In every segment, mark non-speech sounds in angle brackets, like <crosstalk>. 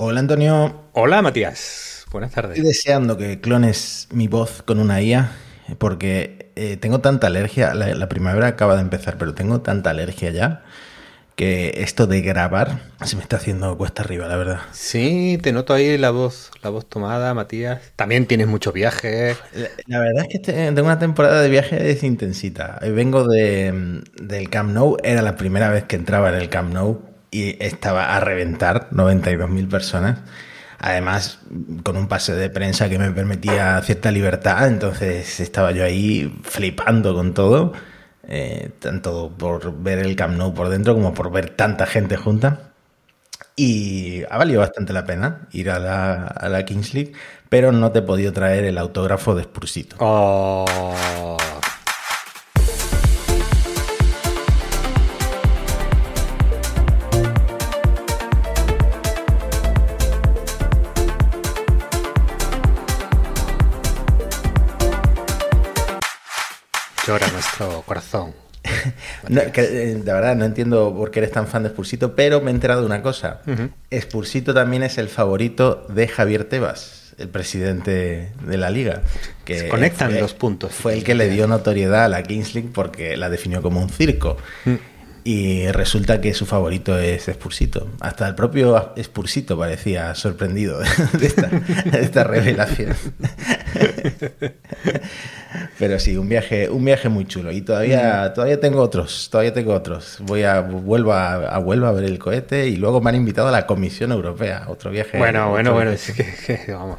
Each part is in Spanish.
Hola Antonio. Hola Matías. Buenas tardes. Estoy deseando que clones mi voz con una IA porque eh, tengo tanta alergia. La, primavera acaba de empezar, pero tengo tanta alergia ya que esto de grabar se me está haciendo cuesta arriba, la verdad. Sí, te noto ahí la voz, la voz tomada, Matías. También tienes mucho viaje. La, verdad es que este, tengo una temporada de viajes intensita. Vengo de, del Camp Nou, era la primera vez que entraba en el Camp Nou y estaba a reventar 92.000 personas. Además, con un pase de prensa que me permitía cierta libertad, entonces estaba yo ahí flipando con todo, eh, tanto por ver el Camp Nou por dentro como por ver tanta gente junta. Y ha valido bastante la pena ir a la, a la Kings League, pero no te he podido traer el autógrafo de Spursito. Oh. Llora nuestro corazón. <laughs> Eh, de verdad, no entiendo por qué eres tan fan de Spursito, pero me he enterado de una cosa. Spursito también es el favorito de Javier Tebas, el presidente de la liga. Que Se conectan los puntos. Fue el que le dio notoriedad a la Kings League porque la definió como un circo. Mm. Y resulta que su favorito es Spursito. Hasta el propio Spursito parecía sorprendido <laughs> de esta, de esta revelación. <laughs> Pero sí, un viaje, un viaje muy chulo. Y todavía, todavía tengo otros, todavía tengo otros. Voy a, vuelvo a, a, a ver el cohete y luego me han invitado a la Comisión Europea, otro viaje. Bueno, bueno, bueno, es que, vamos.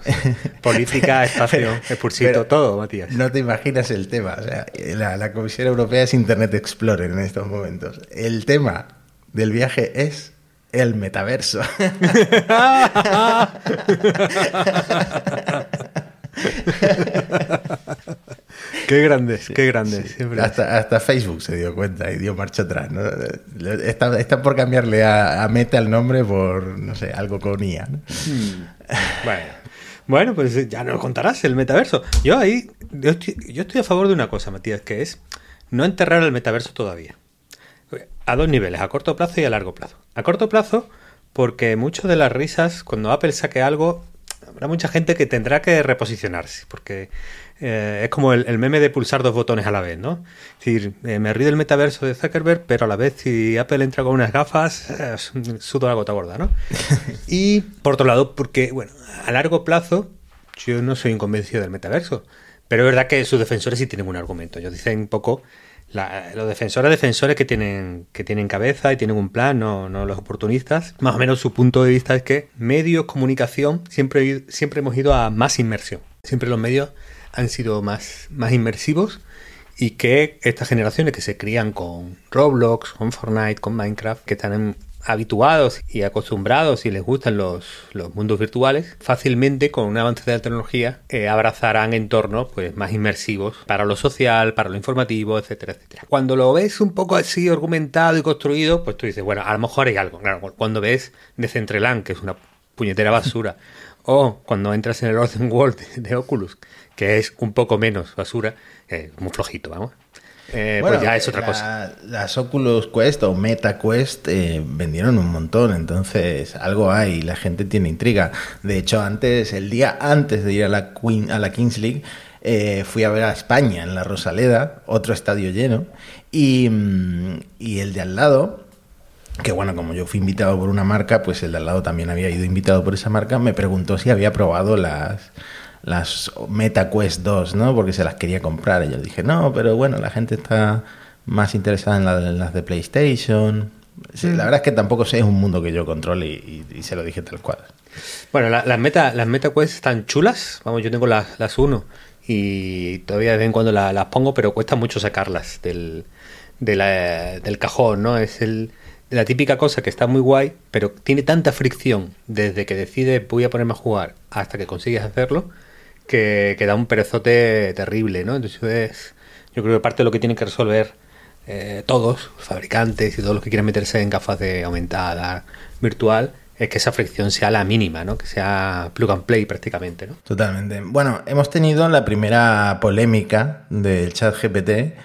Política, <laughs> espacio, expulsito, todo, Matías. No te imaginas el tema. O sea, la, la Comisión Europea es Internet Explorer en estos momentos. El tema del viaje es el metaverso. qué grandes, qué grandes. Hasta, Facebook se dio cuenta y dio marcha atrás. ¿no? Está, por cambiarle a, Meta el nombre por, no sé, algo con IA. Hmm. Bueno. pues ya nos contarás el metaverso. Yo ahí, yo estoy, a favor de una cosa, Matías, que es no enterrar el metaverso todavía. A dos niveles, a corto plazo y a largo plazo. A corto plazo, porque muchas de las risas, cuando Apple saque algo, habrá mucha gente que tendrá que reposicionarse, porque eh, es como el, meme de pulsar dos botones a la vez, ¿no? Es decir, eh, me río del metaverso de Zuckerberg, pero a la vez si Apple entra con unas gafas, eh, <laughs> sudo la gota gorda, ¿no? <laughs> y por otro lado, porque, bueno, a largo plazo, yo no soy inconvencido del metaverso, pero es verdad que sus defensores sí tienen un argumento. Ellos dicen un poco los defensores, defensores que tienen, que tienen cabeza y tienen un plan, no, no, los oportunistas, más o menos su punto de vista es que medios, comunicación, siempre, siempre hemos ido a más inmersión. Siempre los medios han sido más, más inmersivos y que estas generaciones que se crían con Roblox, con Fortnite, con Minecraft, que están en, habituados y acostumbrados y les gustan los, mundos virtuales, fácilmente con un avance de la tecnología eh, abrazarán entornos pues, más inmersivos para lo social, para lo informativo, etcétera, etcétera. Cuando lo ves un poco así argumentado y construido, pues tú dices, bueno, a lo mejor hay algo. cuando ves Decentraland, que es una puñetera basura, <laughs> o cuando entras en el Orden World de, Oculus, que es un poco menos basura, eh, muy flojito, vamos. Eh, pues ya es otra cosa. Las Oculus Quest o Meta Quest eh, vendieron un montón, entonces algo hay, la gente tiene intriga. De hecho, antes, el día antes de ir a la, Queen, a la Kings League, eh, fui a ver a España en la Rosaleda, otro estadio lleno, y, mm, y el de al lado, que bueno, como yo fui invitado por una marca, pues el de al lado también había ido invitado por esa marca, me preguntó si había probado las las MetaQuest 2, ¿no? Porque se las quería comprar. Y yo dije, no, pero bueno, la gente está más interesada en, las de PlayStation. la verdad es que tampoco sé, es un mundo que yo controle y, se lo dije tal cual. Bueno, las, meta, las MetaQuest están chulas. Vamos, yo tengo las, las uno y todavía de vez en cuando las, pongo, pero cuesta mucho sacarlas del, del cajón, ¿no? Es el, la típica cosa que está muy guay, pero tiene tanta fricción desde que decides voy a ponerme a jugar hasta que consigues hacerlo que, da un perezote terrible, ¿no? Entonces, yo creo que parte de lo que tienen que resolver eh, todos, fabricantes y todos los que quieran meterse en gafas de aumentada virtual, es que esa fricción sea la mínima, ¿no? Que sea plug and play prácticamente, ¿no? Totalmente. Bueno, hemos tenido la primera polémica del chat GPT,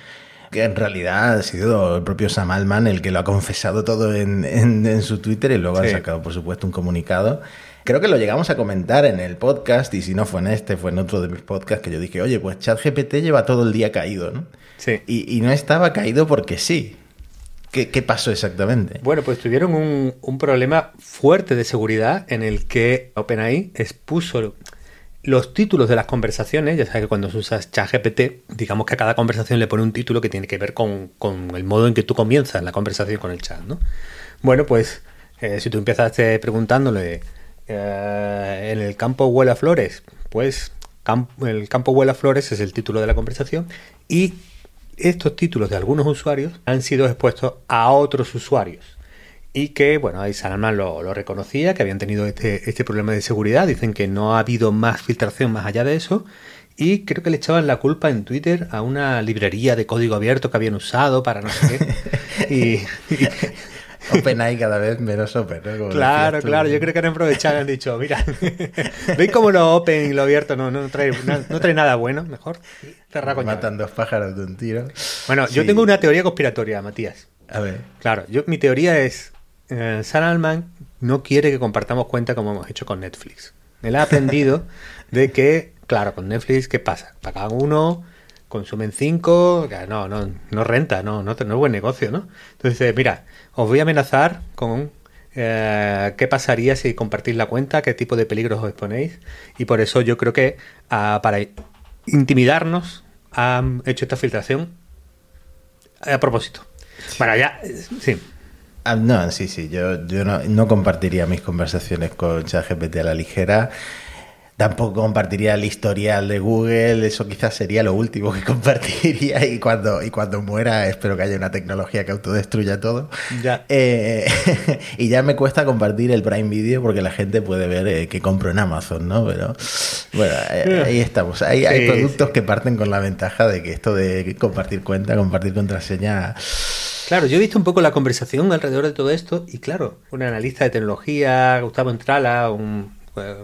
que en realidad ha sido el propio Sam Altman el que lo ha confesado todo en, su Twitter y luego ha sacado, por supuesto, un comunicado Creo que lo llegamos a comentar en el podcast, y si no fue en este, fue en otro de mis podcasts, que yo dije, oye, pues ChatGPT lleva todo el día caído, ¿no? Sí. Y, y no estaba caído porque sí. ¿Qué, qué pasó exactamente? Bueno, pues tuvieron un, un problema fuerte de seguridad en el que OpenAI expuso los títulos de las conversaciones, ya sabes que cuando usas ChatGPT, digamos que a cada conversación le pone un título que tiene que ver con, con el modo en que tú comienzas la conversación con el chat, ¿no? Bueno, pues eh, si tú empiezas eh, preguntándole eh, en el campo huele a flores, pues el campo huele a flores es el título de la conversación y estos títulos de algunos usuarios han sido expuestos a otros usuarios. Y que, bueno, ahí Salman lo, lo reconocía, que habían tenido este, este problema de seguridad. Dicen que no ha habido más filtración más allá de eso. Y creo que le echaban la culpa en Twitter a una librería de código abierto que habían usado para no sé qué. <laughs> Y, y- OpenAI cada vez menos open, ¿no? Como claro, claro. Yo creo que han aprovechado y han dicho, mira, <laughs> ¿veis cómo lo open y lo abierto no, no, trae, no, no trae nada bueno? Mejor cerrar con llave. Matan dos pájaros de un tiro. Bueno, yo tengo una teoría conspiratoria, Matías. A ver. Claro, yo, mi teoría es, eh, Sam Altman no quiere que compartamos cuenta como hemos hecho con Netflix. Él ha aprendido <laughs> de que, claro, con Netflix, ¿qué pasa? Pagan uno, consumen cinco, que no, no, no renta, no, no, no es buen negocio, ¿no? Entonces, dice, mira, os voy a amenazar con eh, qué pasaría si compartís la cuenta, qué tipo de peligros os exponéis. Y por eso yo creo que ah, para intimidarnos han hecho esta filtración a propósito. Bueno, ya, eh, sí. Ah, no, sí, sí, yo, yo no, no compartiría mis conversaciones con ChatGPT a la ligera. Tampoco compartiría el historial de Google, eso quizás sería lo último que <laughs> compartiría y cuando, y cuando muera espero que haya una tecnología que autodestruya todo. Ya. Eh, <laughs> y ya me cuesta compartir el Prime Video porque la gente puede ver eh, que compro en Amazon, ¿no? Pero bueno, eh, <laughs> ahí estamos. Hay, hay Sí, productos que parten con la ventaja de que esto de compartir cuenta, compartir contraseña... Claro, yo he visto un poco la conversación alrededor de todo esto y claro, un analista de tecnología, Gustavo Entrala, un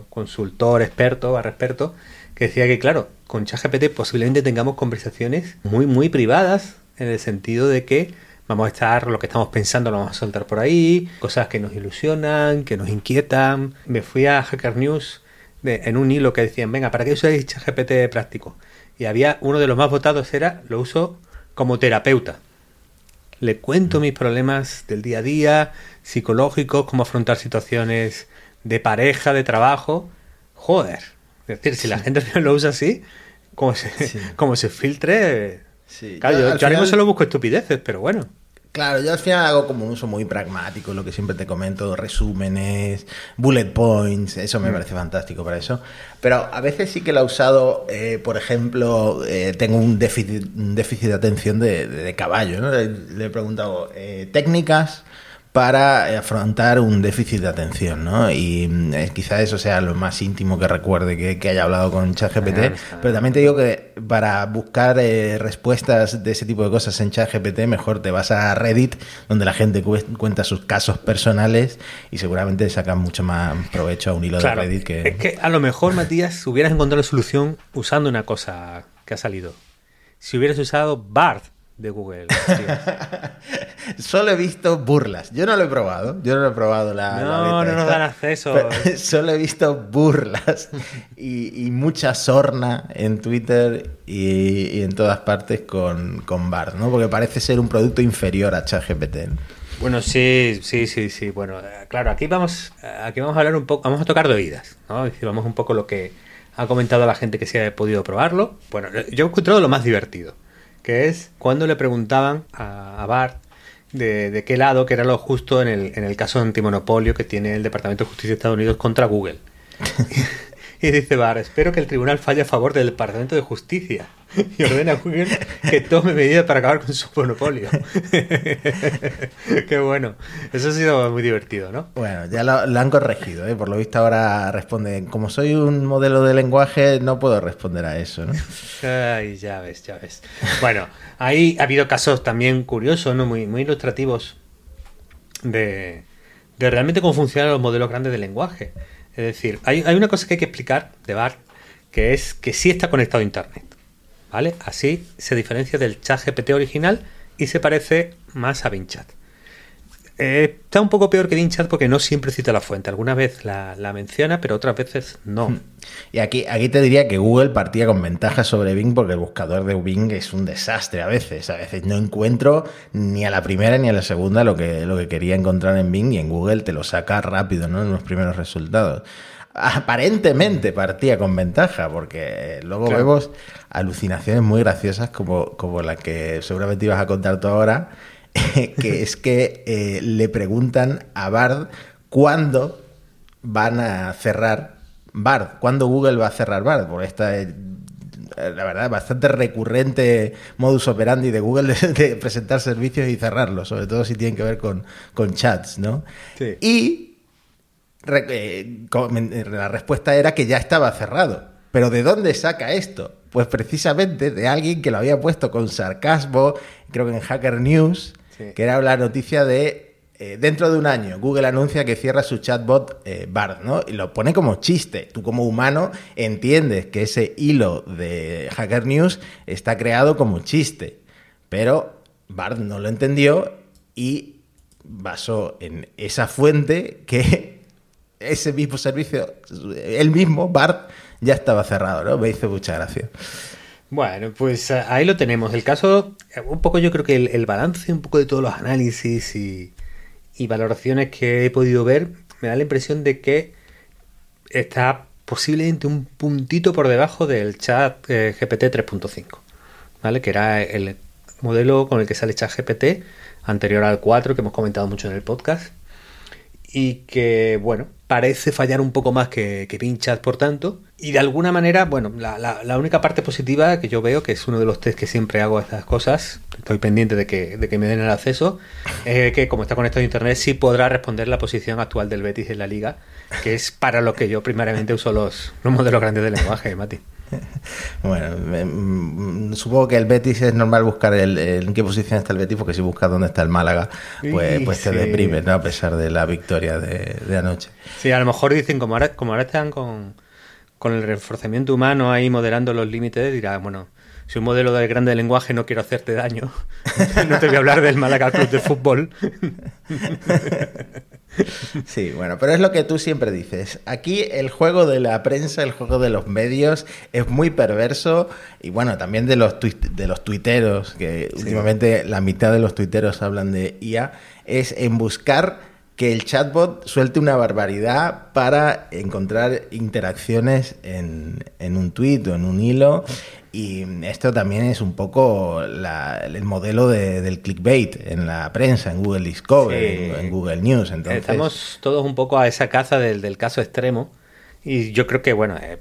consultor experto, barra experto, que decía que claro, con ChatGPT posiblemente tengamos conversaciones muy, muy privadas en el sentido de que vamos a estar, lo que estamos pensando lo vamos a soltar por ahí, cosas que nos ilusionan, que nos inquietan. Me fui a Hacker News en un hilo que decían, venga, ¿para qué usáis ChatGPT práctico? Y había uno de los más votados era, lo uso como terapeuta. Le cuento mis problemas del día a día, psicológicos, cómo afrontar situaciones de pareja, de trabajo. Joder. Es decir, si la gente <laughs> lo usa así, como se, Sí. <laughs> como se filtre. Sí, Claro, yo yo, al yo ahora mismo final- solo busco estupideces, pero bueno. Claro, yo al final hago como un uso muy pragmático, lo que siempre te comento, resúmenes, bullet points, eso me parece fantástico para eso. Pero a veces sí que lo he usado, eh, por ejemplo, eh, tengo un déficit, un déficit de atención de, de- de caballo, ¿no? Le, le he preguntado eh, técnicas para afrontar un déficit de atención, ¿no? Y mm, eh, quizá eso sea lo más íntimo que recuerde que, que haya hablado con ChatGPT, pero también te digo que para buscar eh, respuestas de ese tipo de cosas en ChatGPT, mejor te vas a Reddit, donde la gente cu- cuenta sus casos personales y seguramente sacan mucho más provecho a un hilo Claro, de Reddit que... es que a lo mejor, Matías, hubieras encontrado la solución usando una cosa que ha salido. Si hubieras usado BART de Google. Solo <laughs> he visto burlas. Yo no lo he probado. Yo no lo he probado la. No, no nos dan acceso. solo he visto burlas <laughs> y, y mucha sorna en Twitter y, y en todas partes con, con Bard, ¿no? Porque parece ser un producto inferior a ChatGPT. ¿no? Bueno, sí, sí, sí, sí. Bueno, eh, claro, aquí vamos, eh, aquí vamos a hablar un poco, vamos a tocar de oídas, ¿no? Vamos un poco lo que ha comentado la gente que se ha podido probarlo. Bueno, eh, yo he encontrado lo más divertido, que es cuando le preguntaban a, a Bart de, de qué lado, que era lo justo en el, en el caso antimonopolio que tiene el Departamento de Justicia de Estados Unidos contra Google. <laughs> Y dice Barr, espero que el tribunal falle a favor del Departamento de Justicia <laughs> y ordena a Google que tome medidas para acabar con su monopolio. <laughs> Qué bueno. Eso ha sido muy divertido, ¿no? Bueno, ya lo, lo han corregido, ¿eh? Por lo visto ahora responde, como soy un modelo de lenguaje, no puedo responder a eso, ¿no? <laughs> Ay, ya ves, ya ves. Bueno, ahí ha habido casos también curiosos, ¿no? Muy, muy ilustrativos de, de realmente cómo funcionan los modelos grandes de lenguaje. Es decir, hay, hay una cosa que hay que explicar de BART, que es que sí está conectado a Internet. ¿Vale? Así se diferencia del chat GPT original y se parece más a Bing Chat. Eh, está un poco peor que Bing Chat porque no siempre cita la fuente. Algunas veces la, menciona, pero otras veces no. Hmm. Y aquí, aquí te diría que Google partía con ventaja sobre Bing porque el buscador de Bing es un desastre a veces. A veces no encuentro ni a la primera ni a la segunda lo que, lo que quería encontrar en Bing y en Google te lo saca rápido, ¿no? En los primeros resultados aparentemente partía con ventaja, porque luego vemos alucinaciones muy graciosas como, como la que seguramente ibas a contar tú ahora, <laughs> que es que eh, le preguntan a Bard cuándo van a cerrar Bard, cuándo Google va a cerrar Bard, por esta eh, la verdad, bastante recurrente modus operandi de Google de, presentar servicios y cerrarlos, sobre todo si tienen que ver con, con chats, ¿no? Y eh, la respuesta era que ya estaba cerrado. Pero ¿de dónde saca esto? Pues precisamente de alguien que lo había puesto con sarcasmo, creo que en Hacker News, que era la noticia de eh, dentro de un año Google anuncia que cierra su chatbot eh, Bard, ¿no? Y lo pone como chiste. Tú como humano entiendes que ese hilo de Hacker News está creado como chiste, pero Bard no lo entendió y basó en esa fuente que ese mismo servicio, el mismo Bard ya estaba cerrado, ¿no? Me hizo mucha gracia. Bueno, pues eh, ahí lo tenemos. El caso, un poco yo creo que el, balance, un poco de todos los análisis y, valoraciones que he podido ver, me da la impresión de que está posiblemente un puntito por debajo del chat eh, GPT 3.5, ¿vale? Que era el modelo con el que sale chat GPT, anterior al 4 que hemos comentado mucho en el podcast. Y que, bueno, parece fallar un poco más que, que Pinchat, por tanto. Y de alguna manera, bueno, la, única parte positiva que yo veo, que es uno de los test que siempre hago a estas cosas, estoy pendiente de que, de que me den el acceso, <laughs> es que como está conectado a Internet sí podrá responder la posición actual del Betis en la liga, que es para lo que yo primariamente uso los, los modelos grandes de lenguaje, Mati. <laughs> Bueno, mm, supongo que el Betis es normal buscar el, en qué posición está el Betis, porque si buscas dónde está el Málaga, pues, pues te deprime, ¿no? A pesar de la victoria de, anoche. Sí, a lo mejor dicen, como ahora, como ahora están con, con el reforzamiento humano ahí moderando los límites, dirá, bueno, si un modelo de grande lenguaje no quiero hacerte daño, <laughs> no te voy a hablar del Málaga Club de Fútbol. <laughs> Sí, bueno, pero es lo que tú siempre dices. Aquí el juego de la prensa, el juego de los medios es muy perverso y bueno, también de los, de los tuiteros, que últimamente la mitad de los tuiteros hablan de IA, es en buscar que el chatbot suelte una barbaridad para encontrar interacciones en, en un tuit o en un hilo y esto también es un poco el modelo del clickbait en la prensa, en Google Discovery, en, Google News. Entonces... Estamos todos un poco a esa caza del, caso extremo y yo creo que, bueno, eh,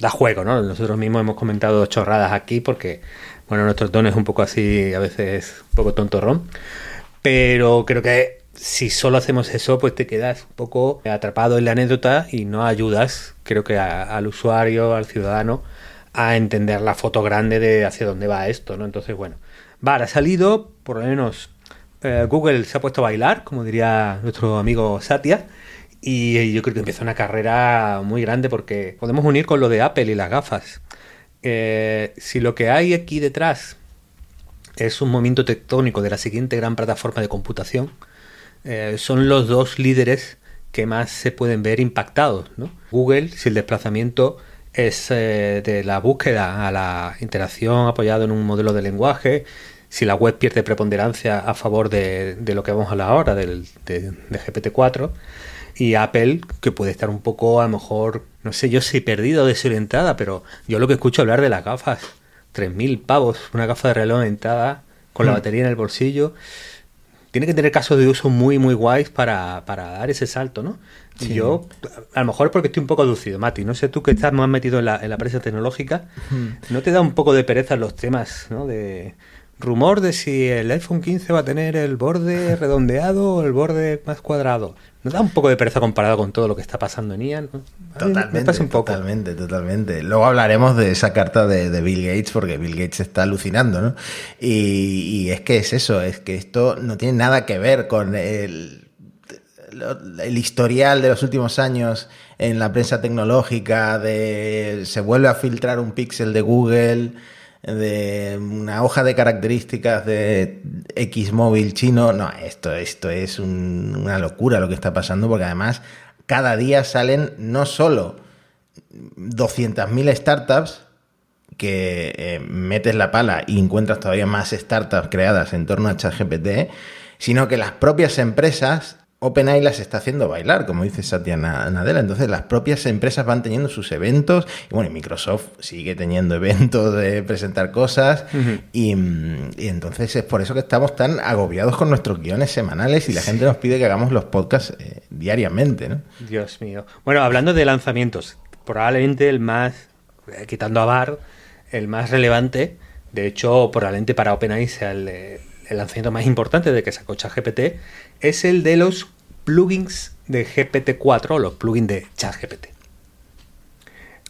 da juego, ¿no? Nosotros mismos hemos comentado chorradas aquí porque, bueno, nuestro tono es un poco así, a veces un poco tontorrón, pero creo que si solo hacemos eso, pues te quedas un poco atrapado en la anécdota y no ayudas, creo que al usuario, al ciudadano, a entender la foto grande de hacia dónde va esto, ¿no? Entonces, bueno, vale, ha salido, por lo menos eh, Google se ha puesto a bailar, como diría nuestro amigo Satya, y yo creo que empieza una carrera muy grande porque podemos unir con lo de Apple y las gafas. Eh, si lo que hay aquí detrás es un movimiento tectónico de la siguiente gran plataforma de computación, eh, son los dos líderes que más se pueden ver impactados. ¿no? Google, si el desplazamiento es eh, de la búsqueda a la interacción apoyado en un modelo de lenguaje, si la web pierde preponderancia a favor de, lo que vamos a hablar ahora, del, de, GPT-4, y Apple, que puede estar un poco, a lo mejor, no sé yo si perdida o desorientada, pero yo lo que escucho hablar de las gafas, 3.000 pavos, una gafa de reloj entrada con la mm. batería en el bolsillo, tiene que tener casos de uso muy, muy guays para, para dar ese salto, ¿no? Yo, a lo mejor porque estoy un poco aducido, Mati. No sé tú que estás más metido en la, en la prensa tecnológica, ¿no te da un poco de pereza los temas, ¿no? De rumor de si el iPhone 15 va a tener el borde <laughs> redondeado o el borde más cuadrado. ¿No da un poco de pereza comparado con todo lo que está pasando en IA? Totalmente, totalmente, totalmente. Luego hablaremos de esa carta de, Bill Gates porque Bill Gates está alucinando, ¿no? Y, y es que es eso, es que esto no tiene nada que ver con el el historial de los últimos años en la prensa tecnológica, de se vuelve a filtrar un píxel de Google, de una hoja de características de X móvil chino. No, esto, esto es una locura lo que está pasando, porque además cada día salen no solo 200.000 startups, que eh, metes la pala y encuentras todavía más startups creadas en torno a ChatGPT, sino que las propias empresas OpenAI las está haciendo bailar, como dice Satya Nadella. Entonces, las propias empresas van teniendo sus eventos. Y bueno, Microsoft sigue teniendo <laughs> eventos de presentar cosas. y, entonces es por eso que estamos tan agobiados con nuestros guiones semanales y la gente nos pide que hagamos los podcasts eh, diariamente, ¿no? Dios mío. Bueno, hablando de lanzamientos, probablemente el más, eh, quitando a Bar, el más relevante, de hecho, probablemente para OpenAI sea el, el lanzamiento más importante de que sacó ChatGPT, es el de los plugins de GPT-4 los plugins de ChatGPT.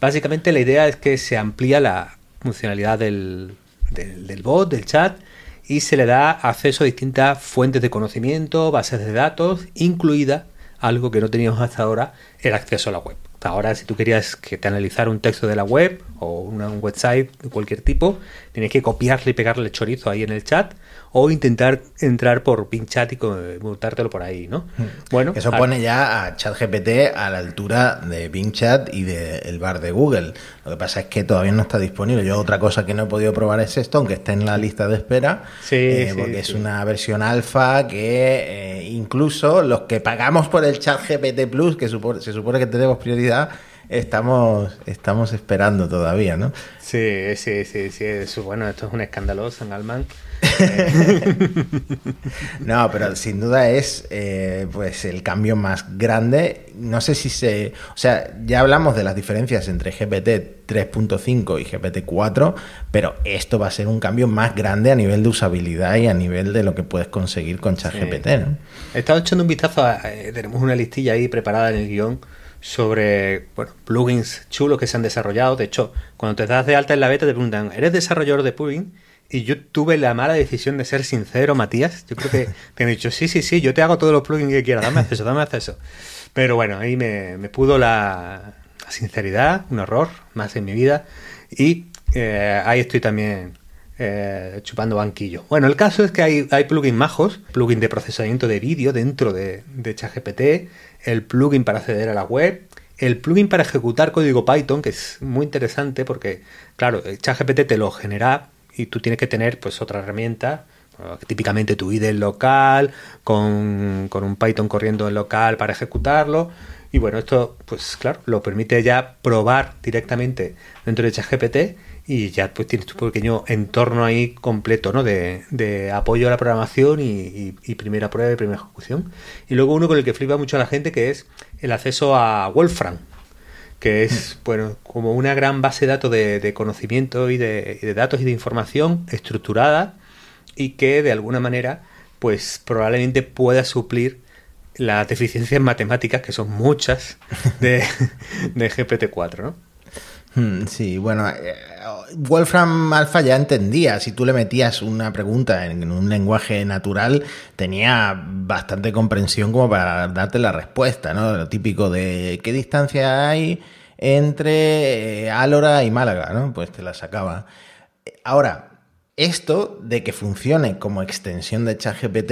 Básicamente la idea es que se amplía la funcionalidad del, del, bot, del chat, y se le da acceso a distintas fuentes de conocimiento, bases de datos, incluida algo que no teníamos hasta ahora, el acceso a la web. Ahora, si tú querías que te analizara un texto de la web o un website de cualquier tipo, tienes que copiarle y pegarle chorizo ahí en el chat o intentar entrar por PingChat y montártelo por ahí, ¿no? Hmm. Bueno, eso pone ya a ChatGPT a la altura de PingChat y del bar de Google. Lo que pasa es que todavía no está disponible. Yo otra cosa que no he podido probar es esto, aunque está en la lista de espera, sí, eh, porque es una versión alfa que eh, incluso los que pagamos por el ChatGPT Plus, que se supone que tenemos prioridad, estamos, estamos esperando todavía, ¿no? Sí, sí, sí, sí. bueno, esto es un escándalo, San Alman. <laughs> no, pero sin duda es eh, pues el cambio más grande. No sé si se. O sea, ya hablamos de las diferencias entre GPT 3.5 y GPT 4, pero esto va a ser un cambio más grande a nivel de usabilidad y a nivel de lo que puedes conseguir con ChatGPT. ¿no? He estado echando un vistazo. Eh, tenemos una listilla ahí preparada en el guion sobre bueno, plugins chulos que se han desarrollado. De hecho, cuando te das de alta en la beta te preguntan, ¿eres desarrollador de plugin? Y yo tuve la mala decisión de ser sincero, Matías. Yo creo que <laughs> te han dicho, sí, sí, sí, yo te hago todos los plugins que quieras, dame acceso, dame acceso. Pero bueno, ahí me, pudo la, sinceridad, un error más en mi vida. Y eh, ahí estoy también eh, chupando banquillo. Bueno, el caso es que hay, hay plugins majos, plugin de procesamiento de vídeo dentro de, de ChatGPT, el plugin para acceder a la web, el plugin para ejecutar código Python, que es muy interesante porque, claro, ChatGPT te lo genera y tú tienes que tener pues otra herramienta, típicamente tu IDE local, con, con un Python corriendo en local para ejecutarlo. Y bueno, esto, pues claro, lo permite ya probar directamente dentro de ChatGPT y ya pues tienes tu pequeño entorno ahí completo, ¿no? De, de apoyo a la programación y, primera prueba y primera ejecución. Y luego uno con el que flipa mucho a la gente que es el acceso a Wolfram, que es, mm. bueno, como una gran base de datos de, conocimiento y de, de datos y de información estructurada y que de alguna manera, pues probablemente pueda suplir las deficiencias matemáticas, que son muchas, de, <laughs> de GPT-4, ¿no? Hmm, sí, bueno, eh, Wolfram Alpha ya entendía, si tú le metías una pregunta en un lenguaje natural, tenía bastante comprensión como para darte la respuesta, ¿no? Lo típico de qué distancia hay entre eh, Álora y Málaga, ¿no? Pues te la sacaba. Ahora, esto de que funcione como extensión de ChatGPT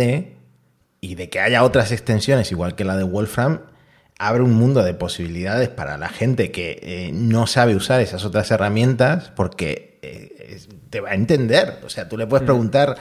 y de que haya otras extensiones igual que la de Wolfram, abre un mundo de posibilidades para la gente que eh, no sabe usar esas otras herramientas porque eh, te va a entender. O sea, tú le puedes mm. preguntar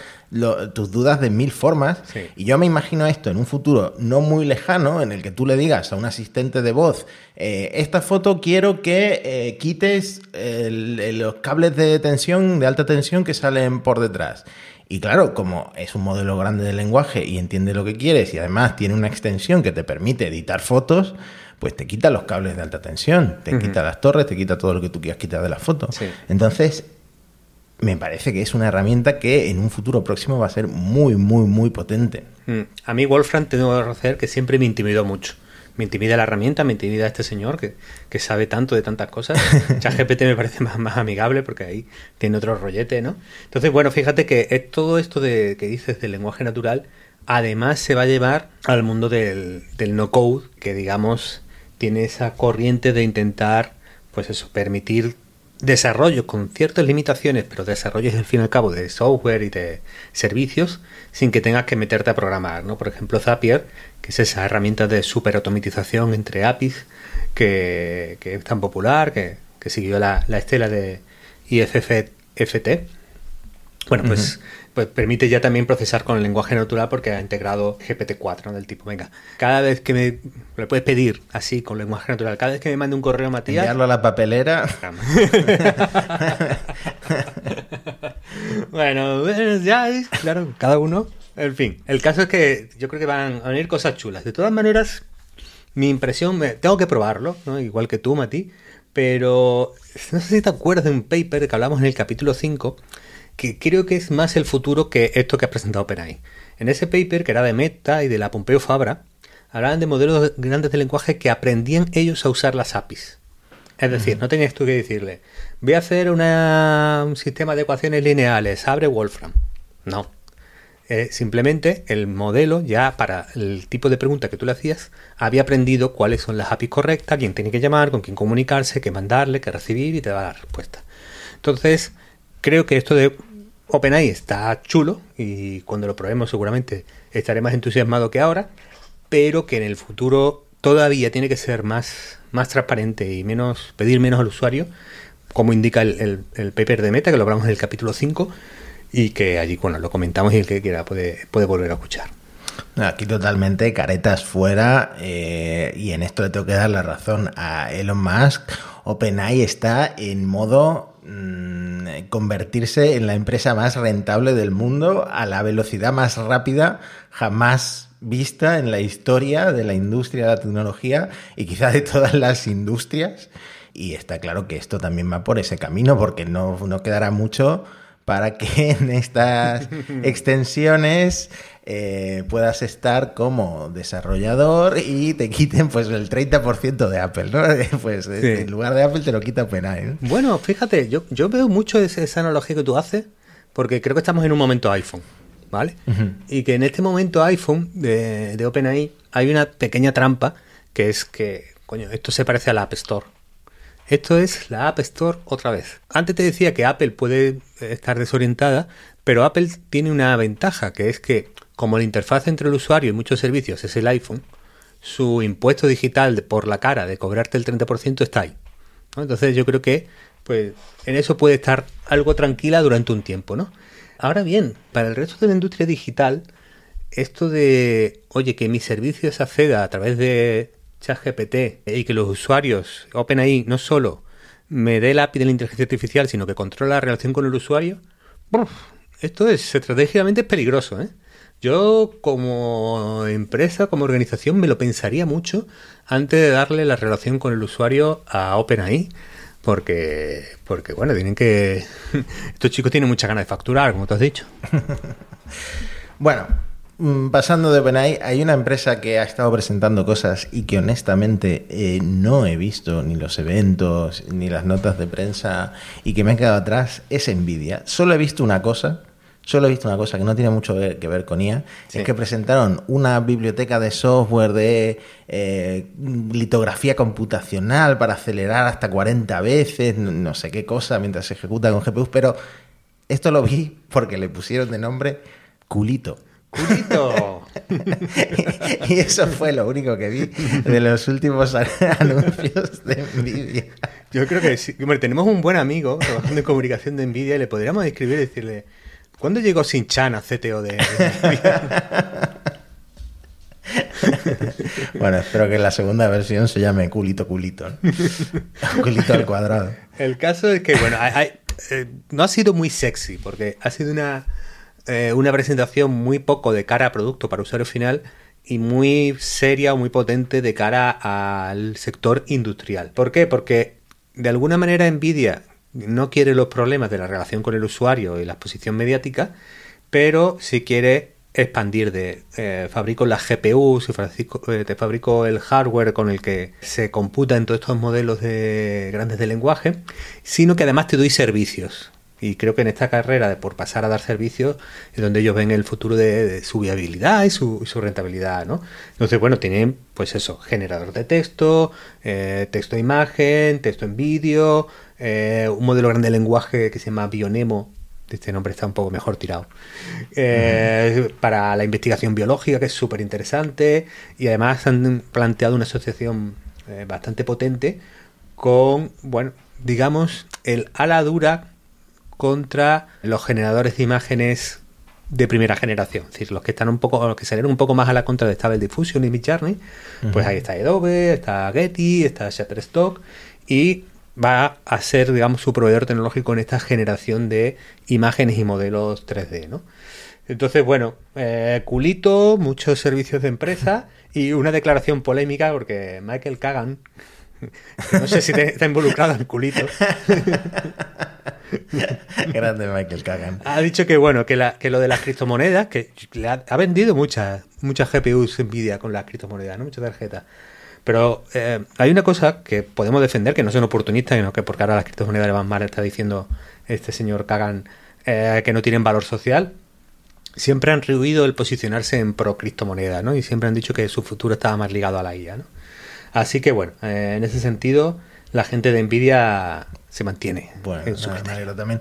tus dudas de mil formas y yo me imagino esto en un futuro no muy lejano en el que tú le digas a un asistente de voz, eh, esta foto quiero que quites los cables de tensión, de alta tensión que salen por detrás. Y claro, como es un modelo grande de lenguaje y entiende lo que quieres y además tiene una extensión que te permite editar fotos, pues te quita los cables de alta tensión, te quita las torres, te quita todo lo que tú quieras quitar de la foto. Entonces, me parece que es una herramienta que en un futuro próximo va a ser muy, muy, muy potente. Mm. A mí Wolfram tengo que reconocer que siempre me intimidó mucho me intimida la herramienta, me intimida este señor que, sabe tanto de tantas cosas. <laughs> ChatGPT me parece más, más amigable porque ahí tiene otro rollete, ¿no? Entonces, bueno, fíjate que todo esto de que dices del lenguaje natural, además se va a llevar al mundo del, del no code, que digamos tiene esa corriente de intentar, pues eso, permitir desarrollos con ciertas limitaciones, pero desarrollos al fin y al cabo de software y de servicios sin que tengas que meterte a programar, ¿no? Por ejemplo, Zapier, que es esa herramienta de superautomatización entre APIs que, es tan popular, que, siguió la, estela de IFFT. Bueno, pues pues permite ya también procesar con el lenguaje natural porque ha integrado GPT-4 del tipo, venga, cada vez que me le puedes pedir así con lenguaje natural, cada vez que me mande un correo Matías, enviarlo a la papelera. <laughs> bueno, ya claro, cada uno, en fin, el caso es que yo creo que van a venir cosas chulas. De todas maneras, mi impresión, tengo que probarlo, ¿no? igual que tú, Mati, pero no sé si te acuerdas de un paper que hablamos en el capítulo 5 que creo que es más el futuro que esto que ha presentado OpenAI. En ese paper, que era de Meta y de la Pompeo Fabra, hablaban de modelos grandes de lenguaje que aprendían ellos a usar las APIs. Es decir, no tenías tú que decirle, voy a hacer un sistema de ecuaciones lineales, abre Wolfram. No. Eh, simplemente el modelo, ya para el tipo de pregunta que tú le hacías, había aprendido cuáles son las APIs correctas, quién tiene que llamar, con quién comunicarse, qué mandarle, qué recibir y te da la respuesta. Entonces, creo que esto de OpenAI está chulo y cuando lo probemos seguramente estaré más entusiasmado que ahora, pero que en el futuro todavía tiene que ser más, más transparente y menos pedir menos al usuario, como indica el, paper de Meta, que lo hablamos en el capítulo 5, y que allí bueno, lo comentamos y el que quiera puede, puede volver a escuchar. Aquí totalmente caretas fuera eh, y en esto le tengo que dar la razón a Elon Musk. OpenAI está en modo Mm, convertirse en la empresa más rentable del mundo a la velocidad más rápida jamás vista en la historia de la industria de la tecnología y quizá de todas las industrias. Y está claro que esto también va por ese camino porque no, no quedará mucho para que <laughs> en estas <laughs> extensiones eh, puedas estar como desarrollador y te <laughs> quiten pues el 30% de Apple, ¿no? <laughs> Pues en lugar de Apple te lo quita OpenAI. ¿no? Bueno, fíjate, yo, yo veo mucho esa analogía que tú haces porque creo que estamos en un momento iPhone, ¿vale? Y que en este momento iPhone de, de OpenAI hay una pequeña trampa que es que, coño, esto se parece a la App Store. Esto es la App Store otra vez. Antes te decía que Apple puede estar desorientada, pero Apple tiene una ventaja, que es que como la interfaz entre el usuario y muchos servicios es el iPhone, su impuesto digital por la cara de cobrarte el 30% está ahí. Entonces yo creo que pues en eso puede estar algo tranquila durante un tiempo, ¿no? Ahora bien, para el resto de la industria digital, esto de, oye, que mi servicio se acceda a través de ChatGPT y que los usuarios, OpenAI, no solo me dé el API de la inteligencia artificial, sino que controla la relación con el usuario, esto es estratégicamente peligroso, ¿eh? Yo como empresa, como organización, me lo pensaría mucho antes de darle la relación con el usuario a OpenAI, porque, porque bueno, tienen que... <laughs> Estos chicos tienen mucha ganas de facturar, como tú has dicho. <laughs> bueno, mm, pasando de OpenAI, hay una empresa que ha estado presentando cosas y que honestamente eh, no he visto ni los eventos ni las notas de prensa y que me he quedado atrás, es Nvidia. Solo he visto una cosa Solo he visto una cosa que no tiene mucho que ver con IA, es que presentaron una biblioteca de software de eh, litografía computacional para acelerar hasta 40 veces, no, sé qué cosa, mientras se ejecuta con GPUs, pero esto lo vi porque le pusieron de nombre culito. ¡Culito! <laughs> y eso fue lo único que vi de los últimos <laughs> anuncios de Nvidia. Yo creo que sí. Hombre, tenemos un buen amigo trabajando en comunicación de Nvidia y le podríamos escribir y decirle ¿Cuándo llegó Sin Chan a CTO de... <laughs> bueno, espero que la segunda versión se llame culito culito. <laughs> culito al cuadrado. El caso es que, bueno, eh, no ha sido muy sexy, porque ha sido una, eh, una presentación muy poco de cara a producto para usuario final y muy seria o muy potente de cara al sector industrial. ¿Por qué? Porque de alguna manera Nvidia no quiere los problemas de la relación con el usuario y la exposición mediática, pero sí quiere expandir de eh, fabrico las GPUs y eh, te fabrico el hardware con el que se computa en todos estos modelos de grandes de lenguaje, sino que además te doy servicios. Y creo que en esta carrera de por pasar a dar servicios es donde ellos ven el futuro de, su viabilidad y su, rentabilidad, ¿no? Entonces, bueno, tienen, pues eso, generador de texto, eh, texto de imagen, texto en vídeo, eh, un modelo grande de lenguaje que se llama Bionemo, este nombre está un poco mejor tirado, eh, para la investigación biológica, que es súper interesante, y además han planteado una asociación bastante potente con, bueno, digamos, el ala dura contra los generadores de imágenes de primera generación, es decir, los que están un poco, los que salieron un poco más a la contra de Stable Diffusion y Midjourney, pues ahí está Adobe, está Getty, está Shutterstock y va a ser, digamos, su proveedor tecnológico en esta generación de imágenes y modelos 3D, ¿no? Entonces, bueno, eh, culito, muchos servicios de empresa <laughs> y una declaración polémica porque Michael Kagan, no sé si está involucrado en culito. <laughs> Grande Michael Kagan. Ha dicho que bueno, que, que lo de las criptomonedas, que le ha, vendido muchas, muchas GPUs Nvidia con las criptomonedas, ¿no? Muchas tarjetas. Pero eh, hay una cosa que podemos defender, que no son oportunistas, sino que porque ahora las criptomonedas le van mal, está diciendo este señor Kagan eh, que no tienen valor social. Siempre han rehuido el posicionarse en pro criptomonedas, ¿no? Y siempre han dicho que su futuro estaba más ligado a la IA, ¿no? Así que bueno, eh, en ese sentido, la gente de Nvidia se mantiene bueno, en su nada, también.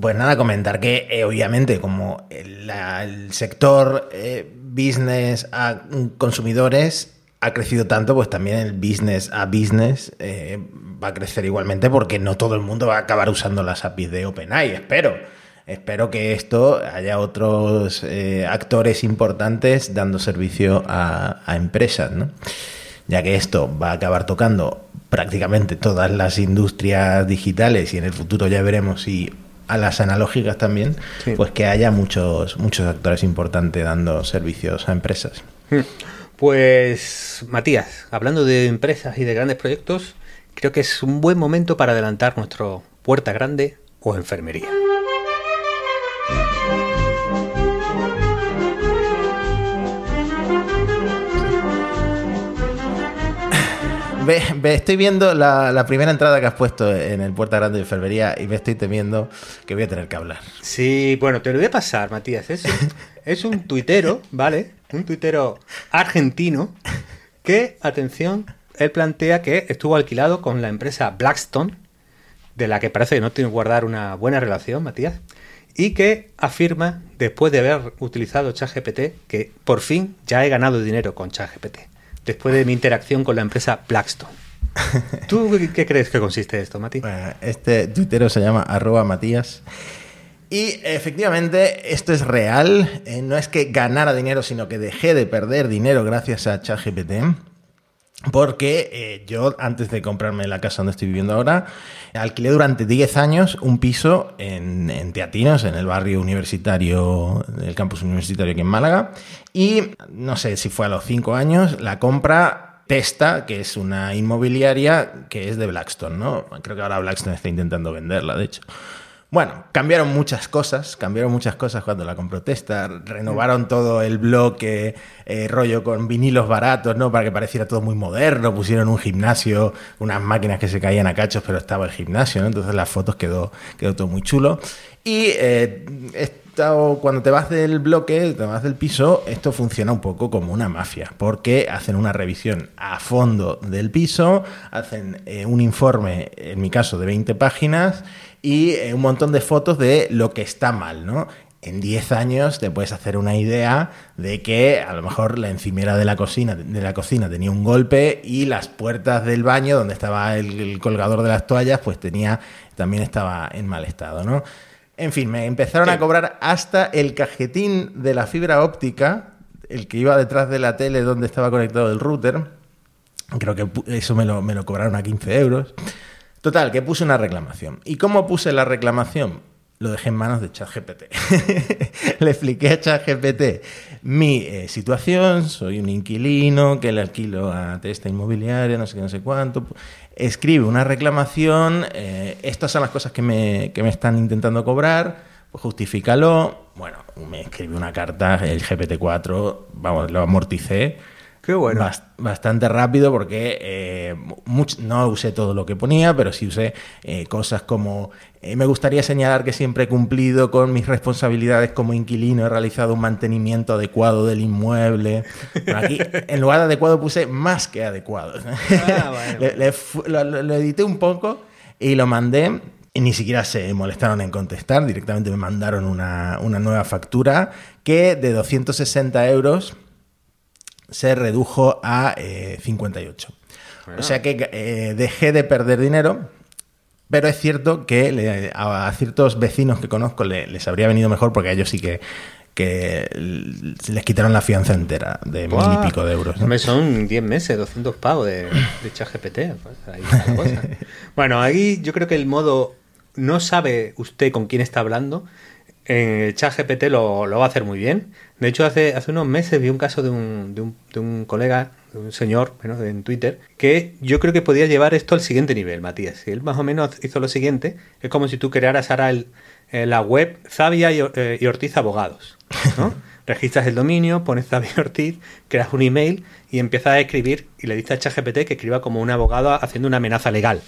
Pues nada, comentar que eh, obviamente como el, sector eh, business a consumidores ha crecido tanto, pues también el business a business va a crecer igualmente porque no todo el mundo va a acabar usando las APIs de OpenAI, espero. Espero que esto haya otros actores importantes dando servicio a, a empresas, ¿no? Ya que esto va a acabar tocando prácticamente todas las industrias digitales y en el futuro ya veremos si a las analógicas también, pues que haya muchos, muchos actores importantes dando servicios a empresas. Hmm. Pues Matías, hablando de empresas y de grandes proyectos, creo que es un buen momento para adelantar nuestro puerta grande o enfermería. Estoy viendo la, primera entrada que has puesto en el Puerta Grande de Enfermería y me estoy temiendo que voy a tener que hablar. Sí, bueno, te lo voy a pasar, Matías. Es un, <laughs> es un tuitero, ¿vale? Un tuitero argentino que, atención, él plantea que estuvo alquilado con la empresa Blackstone, de la que parece que no tiene que guardar una buena relación, Matías, y que afirma, después de haber utilizado ChatGPT, que por fin ya he ganado dinero con ChatGPT después de mi interacción con la empresa Blackstone. <laughs> ¿Tú qué crees que consiste esto, Mati? este tuitero se llama arroba Matías. Y efectivamente, esto es real. Eh, no es que ganara dinero, sino que dejé de perder dinero gracias a ChatGPT. Porque eh, yo, antes de comprarme la casa donde estoy viviendo ahora, alquilé durante 10 años un piso en, en, Teatinos, en el barrio universitario, el campus universitario aquí en Málaga. Y no sé si fue a los 5 años, la compra Testa, que es una inmobiliaria que es de Blackstone, ¿no? Creo que ahora Blackstone está intentando venderla, de hecho. Bueno, cambiaron muchas cosas, cambiaron muchas cosas cuando la compró Testa, renovaron todo el bloque, eh, rollo con vinilos baratos, ¿no? Para que pareciera todo muy moderno, pusieron un gimnasio, unas máquinas que se caían a cachos, pero estaba el gimnasio, ¿no? Entonces las fotos quedó, quedó todo muy chulo. Y eh, esto, cuando te vas del bloque, te vas del piso, esto funciona un poco como una mafia, porque hacen una revisión a fondo del piso, hacen eh, un informe, en mi caso, de 20 páginas, y eh, un montón de fotos de lo que está mal, ¿no? En 10 años te puedes hacer una idea de que a lo mejor la encimera de la cocina, de la cocina tenía un golpe y las puertas del baño donde estaba el, colgador de las toallas pues tenía también estaba en mal estado, ¿no? En fin, me empezaron a cobrar hasta el cajetín de la fibra óptica, el que iba detrás de la tele donde estaba conectado el router. Creo que eso me lo, me lo cobraron a 15 euros. Total, que puse una reclamación. ¿Y cómo puse la reclamación? Lo dejé en manos de ChatGPT. <laughs> le expliqué a ChatGPT mi eh, situación, soy un inquilino que le alquilo a esta inmobiliaria, no sé qué, no sé cuánto. Escribe una reclamación, eh, estas son las cosas que me, que me están intentando cobrar, pues justifícalo. Bueno, me escribe una carta, el GPT-4, vamos, lo amorticé Qué bueno. bastante rápido porque eh, no usé todo lo que ponía, pero sí usé eh, cosas como eh, me gustaría señalar que siempre he cumplido con mis responsabilidades como inquilino, he realizado un mantenimiento adecuado del inmueble. aquí <laughs> en lugar de adecuado puse más que adecuado. Ah, <laughs> lo, edité un poco y lo mandé y ni siquiera se molestaron en contestar, directamente me mandaron una, una nueva factura que de 260 euros se redujo a 58. Eh, o sea que eh, dejé de perder dinero, pero es cierto que a, ciertos vecinos que conozco les habría venido mejor porque a ellos sí que, que les quitaron la fianza entera de mil y pico de euros. ¿no? Son 10 meses, 200 pavos de, de ChatGPT. Pues, <laughs> bueno, ahí yo creo que el modo no sabe usted con quién está hablando. En ChatGPT lo, lo va a hacer muy bien. De hecho, hace, hace unos meses vi un caso de un, de un, de un colega, de un señor bueno, en Twitter, que yo creo que podía llevar esto al siguiente nivel, Matías. Y él más o menos hizo lo siguiente. Es como si tú crearas ahora el, eh, la web Zavia eh, y, Ortiz Abogados. ¿no? <laughs> Registras el dominio, pones Zavia y Ortiz, creas un email y empiezas a escribir y le dices a ChatGPT que escriba como un abogado haciendo una amenaza legal.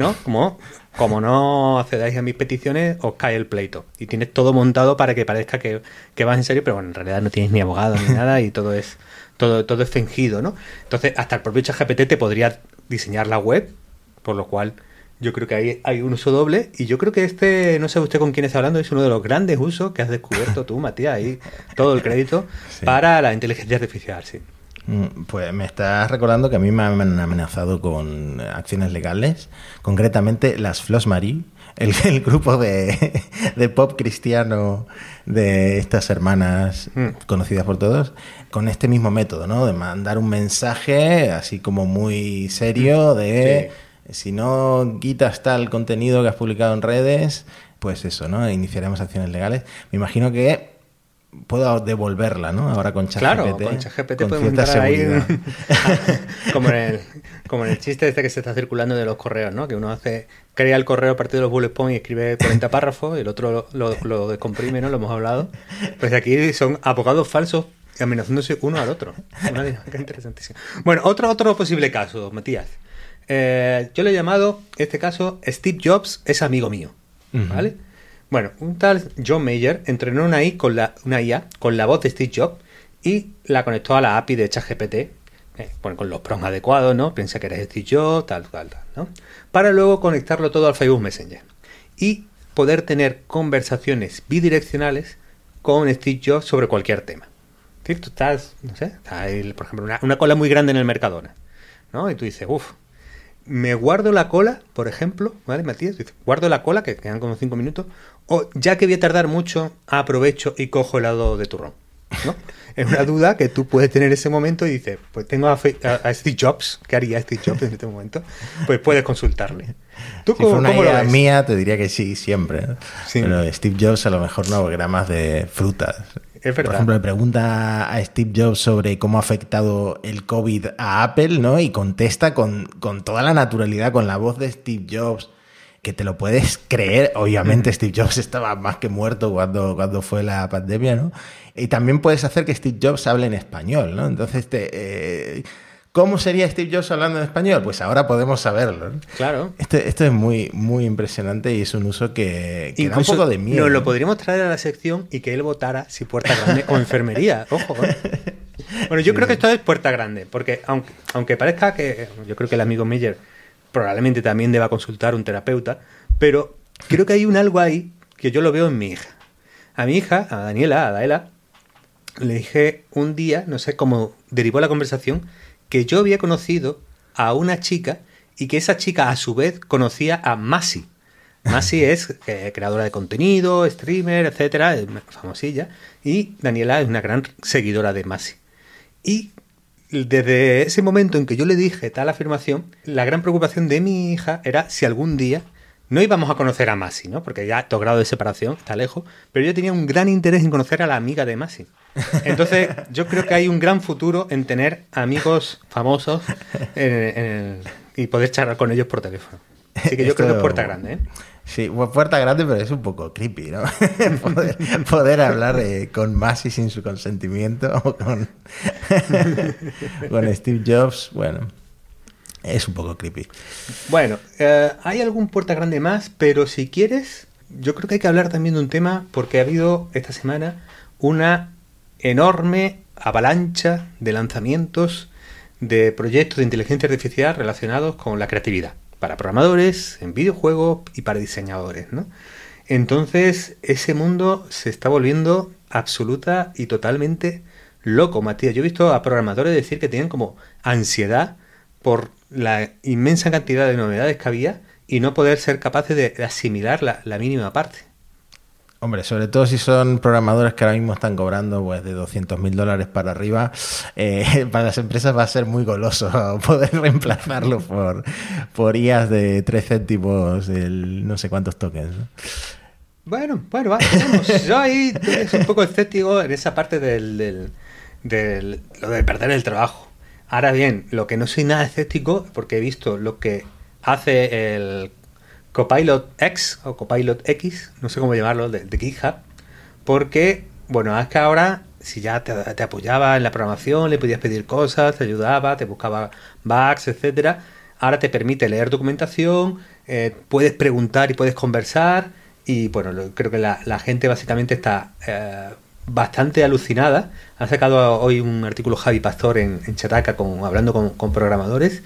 ¿No? Como, como no accedáis a mis peticiones, os cae el pleito. Y tienes todo montado para que parezca que, que vas en serio, pero bueno, en realidad no tienes ni abogado ni nada y todo es, todo, todo es fingido, ¿no? Entonces, hasta el propio ChatGPT te podría diseñar la web, por lo cual yo creo que hay, hay un uso doble y yo creo que este, no sé usted con quién está hablando, es uno de los grandes usos que has descubierto tú, Matías, ahí todo el crédito <laughs> para la inteligencia artificial, sí. Mm, pues me estás recordando que a mí me han amenazado con acciones legales, concretamente las Flos Marie, el, <laughs> el grupo de, pop cristiano de estas hermanas mm. conocidas por todos, con este mismo método, ¿no? De mandar un mensaje así como muy serio de si no quitas tal contenido que has publicado en redes, pues eso, ¿no? Iniciaremos acciones legales. Me imagino que puedo devolverla, ¿no? Ahora con ChatGPT. Claro, con ChatGPT podemos entrar ahí <laughs> como, en el, como en el chiste este que se está circulando de los correos, ¿no? Que uno hace crea el correo a partir de los bullet points y escribe 40 <laughs> párrafos y el otro lo, lo, descomprime, ¿no? Lo hemos hablado. Pues aquí son abogados falsos amenazándose uno al otro. Una dinámica interesantísima. Bueno, otro, otro posible caso, Matías. Eh, yo le he llamado, este caso, Steve Jobs es amigo mío. ¿Vale? Bueno, un tal John Mayer entrenó una, IA con la, IA con la voz de Steve Jobs y la conectó a la API de ChatGPT, eh, con los prompts adecuados, ¿no? Piensa que eres Steve Jobs, tal, tal, tal, ¿no? Para luego conectarlo todo al Facebook Messenger y poder tener conversaciones bidireccionales con Steve Jobs sobre cualquier tema. Tú estás, no sé, por ejemplo, una, una, cola muy grande en el Mercadona, ¿no? Y tú dices, uff, me guardo la cola, por ejemplo, ¿vale, Matías? Guardo la cola, que quedan como 5 minutos, o ya que voy a tardar mucho, aprovecho y cojo el lado de turrón. ¿no? Es una duda que tú puedes tener en ese momento y dices, pues tengo a, Steve Jobs, ¿qué haría Steve Jobs en este momento? Pues puedes consultarle. ¿Tú si una idea mía, te diría que sí, siempre. Pero Steve Jobs a lo mejor no, porque era más de frutas. Por ejemplo, le pregunta a Steve Jobs sobre cómo ha afectado el COVID a Apple, ¿no? Y contesta con, con toda la naturalidad, con la voz de Steve Jobs, que te lo puedes creer. Obviamente, Steve Jobs estaba más que muerto cuando, cuando fue la pandemia, ¿no? Y también puedes hacer que Steve Jobs hable en español, ¿no? Entonces, te, eh, ¿Cómo sería Steve Jobs hablando en español? Pues ahora podemos saberlo. Claro. Esto, esto, es muy, muy impresionante y es un uso que, da un poco de miedo. Nos lo podríamos traer a la sección y que él votara si puerta grande o enfermería. <laughs> Ojo. ¿eh? Bueno, yo creo que esto es puerta grande, porque aunque, aunque parezca que yo creo que el amigo Meyer probablemente también deba consultar un terapeuta, pero creo que hay un algo ahí que yo lo veo en mi hija. A mi hija, a Daniela, a Daela, le dije un día, no sé cómo derivó la conversación, que yo había conocido a una chica y que esa chica a su vez conocía a Masi. Masi <laughs> es eh, creadora de contenido, streamer, etcétera, famosilla, y Daniela es una gran seguidora de Masi. Y desde ese momento en que yo le dije tal afirmación, la gran preocupación de mi hija era si algún día no íbamos a conocer a Masi, ¿no? Porque ya tu grado de separación está lejos, pero yo tenía un gran interés en conocer a la amiga de Masi. Entonces, <laughs> yo creo que hay un gran futuro en tener amigos famosos y poder charlar con ellos por teléfono. Así que yo creo que es puerta grande, ¿eh? Sí, puerta grande, pero es un poco creepy, ¿no? <laughs> poder, hablar eh, con Masi sin su consentimiento o <laughs> con, Steve Jobs, bueno, es un poco creepy. Bueno, eh, hay algún puerta grande más, pero si quieres, yo creo que hay que hablar también de un tema porque ha habido esta semana una enorme avalancha de lanzamientos de proyectos de inteligencia artificial relacionados con la creatividad, para programadores, en videojuegos y para diseñadores, ¿no? Entonces, ese mundo se está volviendo absoluta y totalmente loco, Matías. Yo he visto a programadores decir que tienen como ansiedad por la inmensa cantidad de novedades que había y no poder ser capaces de asimilar la, mínima parte. Hombre, sobre todo si son programadores que ahora mismo están cobrando pues de 200 mil dólares para arriba, eh, <laughs> para las empresas va a ser muy goloso <laughs> poder reemplazarlo por, por IAS de 3 céntimos, el no sé cuántos tokens. Bueno, bueno, vamos. Yo ahí soy un poco escéptico en esa parte del, del, del, lo de perder el trabajo. Ahora bien, lo que no soy nada escéptico, porque he visto lo que hace el Copilot X o Copilot X, no sé cómo llamarlo, de, GitHub, porque, bueno, es que ahora, si ya te, apoyaba en la programación, le podías pedir cosas, te ayudaba, te buscaba bugs, etcétera, ahora te permite leer documentación, eh, puedes preguntar y puedes conversar, y bueno, creo que la, gente básicamente está eh, bastante alucinada. Ha sacado hoy un artículo Javi Pastor en, en Chataca con, hablando con, programadores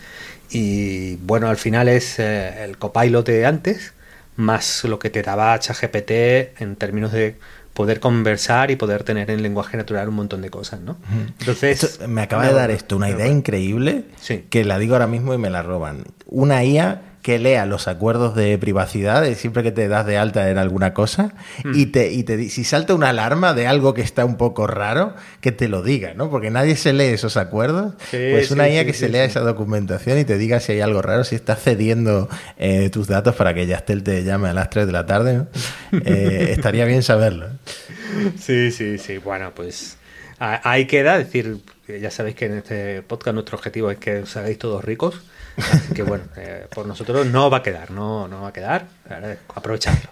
y bueno, al final es eh, el copilot de antes más lo que te daba ChatGPT en términos de poder conversar y poder tener en lenguaje natural un montón de cosas, ¿no? Entonces... me acaba de dar esto una idea increíble que la digo ahora mismo y me la roban. Una IA que lea los acuerdos de privacidad siempre que te das de alta en alguna cosa y, mm. te, y te si salta una alarma de algo que está un poco raro, que te lo diga, ¿no? Porque nadie se lee esos acuerdos. pues una IA que se lea esa documentación y te diga si hay algo raro, si estás cediendo eh, tus datos para que Yastel te llame a las 3 de la tarde, <laughs> eh, estaría bien saberlo. Sí, sí, sí. Bueno, pues ahí queda. decir, ya sabéis que en este podcast nuestro objetivo es que os hagáis todos ricos. Así que bueno, eh, por nosotros no va a quedar, no, no va a quedar. Aprovecharlo.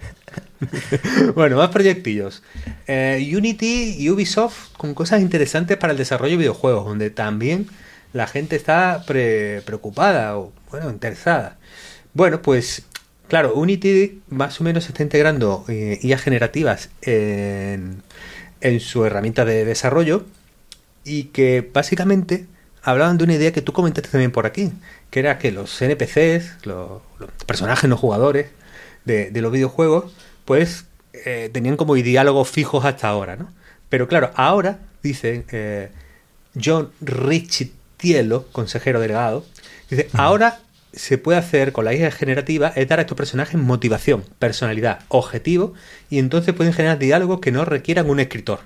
<laughs> bueno, más proyectillos. Eh, Unity y Ubisoft con cosas interesantes para el desarrollo de videojuegos, donde también la gente está preocupada o, bueno, interesada. Bueno, pues claro, Unity más o menos está integrando eh, IA generativas en, en su herramienta de desarrollo y que básicamente hablaban de una idea que tú comentaste también por aquí, que era que los NPCs, los, personajes no jugadores de, los videojuegos, pues eh, tenían como diálogos fijos hasta ahora, ¿no? Pero claro, ahora, dice eh, John Richitielo, consejero delegado, dice, ahora se puede hacer con la IA generativa es dar a estos personajes motivación, personalidad, objetivo, y entonces pueden generar diálogos que no requieran un escritor.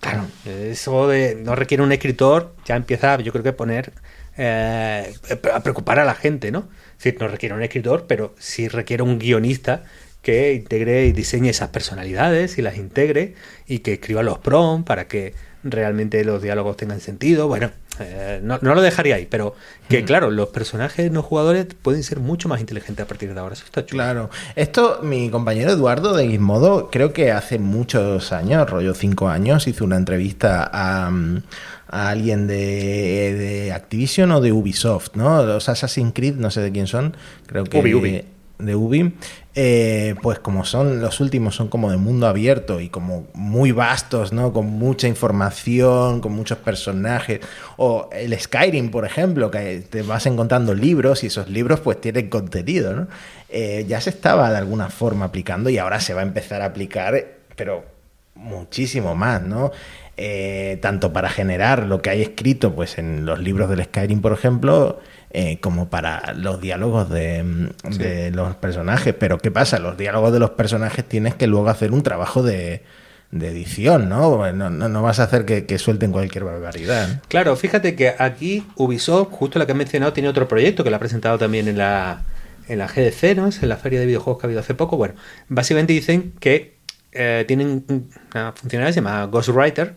Claro, eso de no requiere un escritor ya empieza, yo creo que poner eh, a preocupar a la gente, ¿no? Decir, no requiere un escritor, pero sí requiere un guionista que integre y diseñe esas personalidades y las integre y que escriba los prompts para que realmente los diálogos tengan sentido. Bueno, eh, no, lo dejaría ahí, pero que claro, los personajes no jugadores pueden ser mucho más inteligentes a partir de ahora. Eso está chulo. Claro. Esto, mi compañero Eduardo de Gizmodo, creo que hace muchos años, rollo cinco años, hizo una entrevista a, alguien de, Activision o de Ubisoft, ¿no? Los Assassin's Creed, no sé de quién son, creo que de Ubi, eh, pues como son los últimos, son como de mundo abierto y como muy vastos, ¿no? Con mucha información, con muchos personajes. O el Skyrim, por ejemplo, que te vas encontrando libros y esos libros pues tienen contenido, ¿no? Eh, ya se estaba de alguna forma aplicando y ahora se va a empezar a aplicar, pero muchísimo más, ¿no? Eh, tanto para generar lo que hay escrito pues en los libros del Skyrim, por ejemplo, eh, como para los diálogos de, los personajes. Pero ¿qué pasa? Los diálogos de los personajes tienes que luego hacer un trabajo de, edición, ¿no? No, no vas a hacer que, suelten cualquier barbaridad. Claro, fíjate que aquí Ubisoft, justo la que he mencionado, tiene otro proyecto que lo ha presentado también en la, en la GDC, ¿no? En la feria de videojuegos que ha habido hace poco. Bueno, básicamente dicen que eh, tienen una funcionalidad llamada Ghostwriter,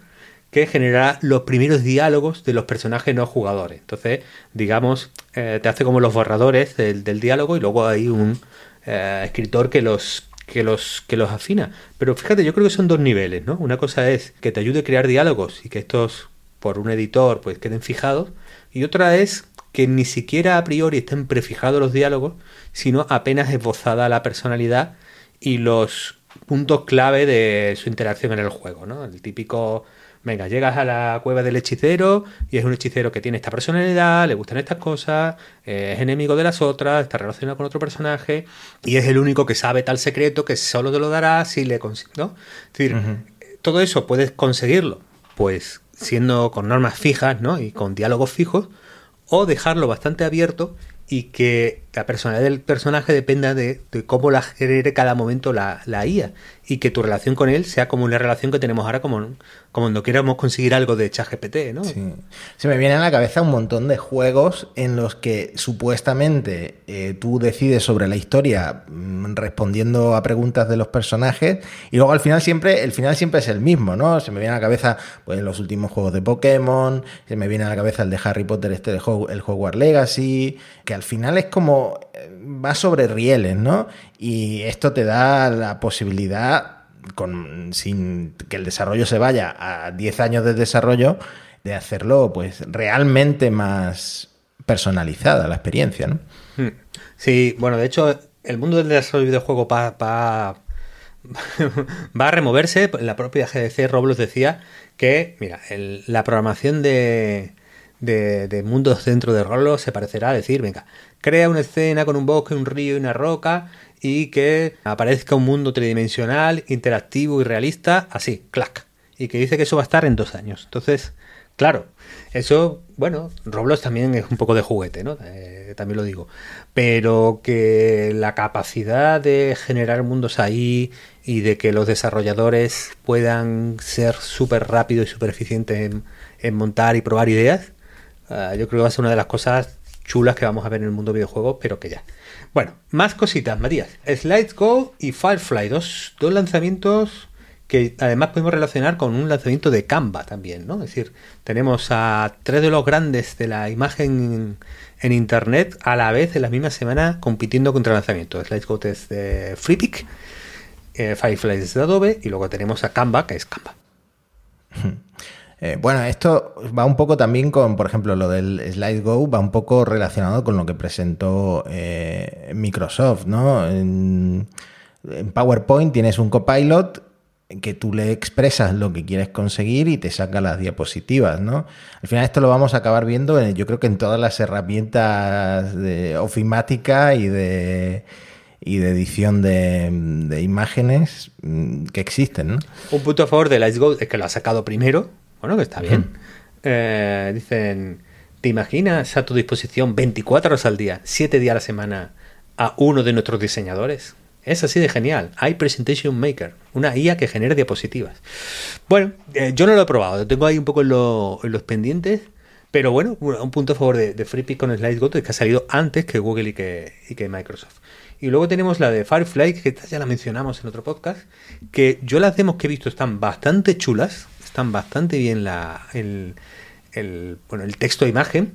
que generará los primeros diálogos de los personajes no jugadores. Entonces, digamos, eh, te hace como los borradores del, diálogo y luego hay un eh, escritor que los, que, los, que los afina. Pero fíjate, yo creo que son dos niveles, ¿no? Una cosa es que te ayude a crear diálogos y que estos, por un editor, pues queden fijados. Y otra es que ni siquiera a priori estén prefijados los diálogos, sino apenas esbozada la personalidad y los puntos clave de su interacción en el juego, ¿no? El típico Venga, llegas a la cueva del hechicero y es un hechicero que tiene esta personalidad, le gustan estas cosas, eh, es enemigo de las otras, está relacionado con otro personaje y es el único que sabe tal secreto que solo te lo dará si le consigues. ¿no? Es decir, todo eso puedes conseguirlo, pues siendo con normas fijas ¿no? y con diálogos fijos, o dejarlo bastante abierto y que la personalidad del personaje dependa de, cómo la genere cada momento la, la, IA y que tu relación con él sea como una relación que tenemos ahora como, como cuando queramos conseguir algo de ChatGPT, ¿no? Sí. Se me viene a la cabeza un montón de juegos en los que supuestamente eh, tú decides sobre la historia mm, respondiendo a preguntas de los personajes y luego al final siempre, el final siempre es el mismo, ¿no? Se me viene a la cabeza pues los últimos juegos de Pokémon, se me viene a la cabeza el de Harry Potter, este el Hogwarts Legacy, que al final es como eh, va sobre rieles, ¿no? Y esto te da la posibilidad, sin que el desarrollo se vaya a 10 años de desarrollo, de hacerlo pues realmente más personalizada la experiencia, ¿no? Hmm. Sí, bueno, de hecho, el mundo del desarrollo de videojuego va, <laughs> a removerse. La propia GDC Roblox decía que, mira, la programación de, de, mundos dentro de Roblox se parecerá a decir, venga, crea una escena con un bosque, un río y una roca y que aparezca un mundo tridimensional, interactivo y realista, así, clac. Y que dice que eso va a estar en dos años. Entonces, claro, eso, bueno, Roblox también es un poco de juguete, ¿no? Eh, también lo digo. Pero que la capacidad de generar mundos ahí y de que los desarrolladores puedan ser súper rápidos y súper eficientes en, montar y probar ideas, ah, yo creo que va a ser una de las cosas chulas que vamos a ver en el mundo videojuegos, pero que ya. Bueno, más cositas, Matías. Slides Go y Firefly, dos, dos lanzamientos que además podemos relacionar con un lanzamiento de Canva también, ¿no? Es decir, tenemos a tres de los grandes de la imagen en, Internet a la vez en la misma semana compitiendo contra lanzamientos. Go es de FreePic, eh, Firefly es de Adobe y luego tenemos a Canva, que es Canva. <laughs> Eh, bueno, esto va un poco también con, por ejemplo, lo del Slide Go, va un poco relacionado con lo que presentó eh, Microsoft, ¿no? En, PowerPoint tienes un copilot que tú le expresas lo que quieres conseguir y te saca las diapositivas, ¿no? Al final esto lo vamos a acabar viendo, yo creo que en todas las herramientas de ofimática y de y de edición de, imágenes mm, que existen, ¿no? Un punto a favor de Let's Go es que lo ha sacado primero, bueno, que está bien. Eh, dicen, ¿te imaginas a tu disposición 24 horas al día, 7 días a la semana, a uno de nuestros diseñadores? Es así de genial. Hay Presentation Maker, una IA que genera diapositivas. Bueno, eh, yo no lo he probado, lo tengo ahí un poco en, los pendientes. Pero bueno, un punto a favor de, de FreePic con SlideGo es que ha salido antes que Google y que, y que Microsoft. Y luego tenemos la de Firefly, que ya la mencionamos en otro podcast, que yo las demos que he visto están bastante chulas están bastante bien la, el, bueno, el texto de imagen,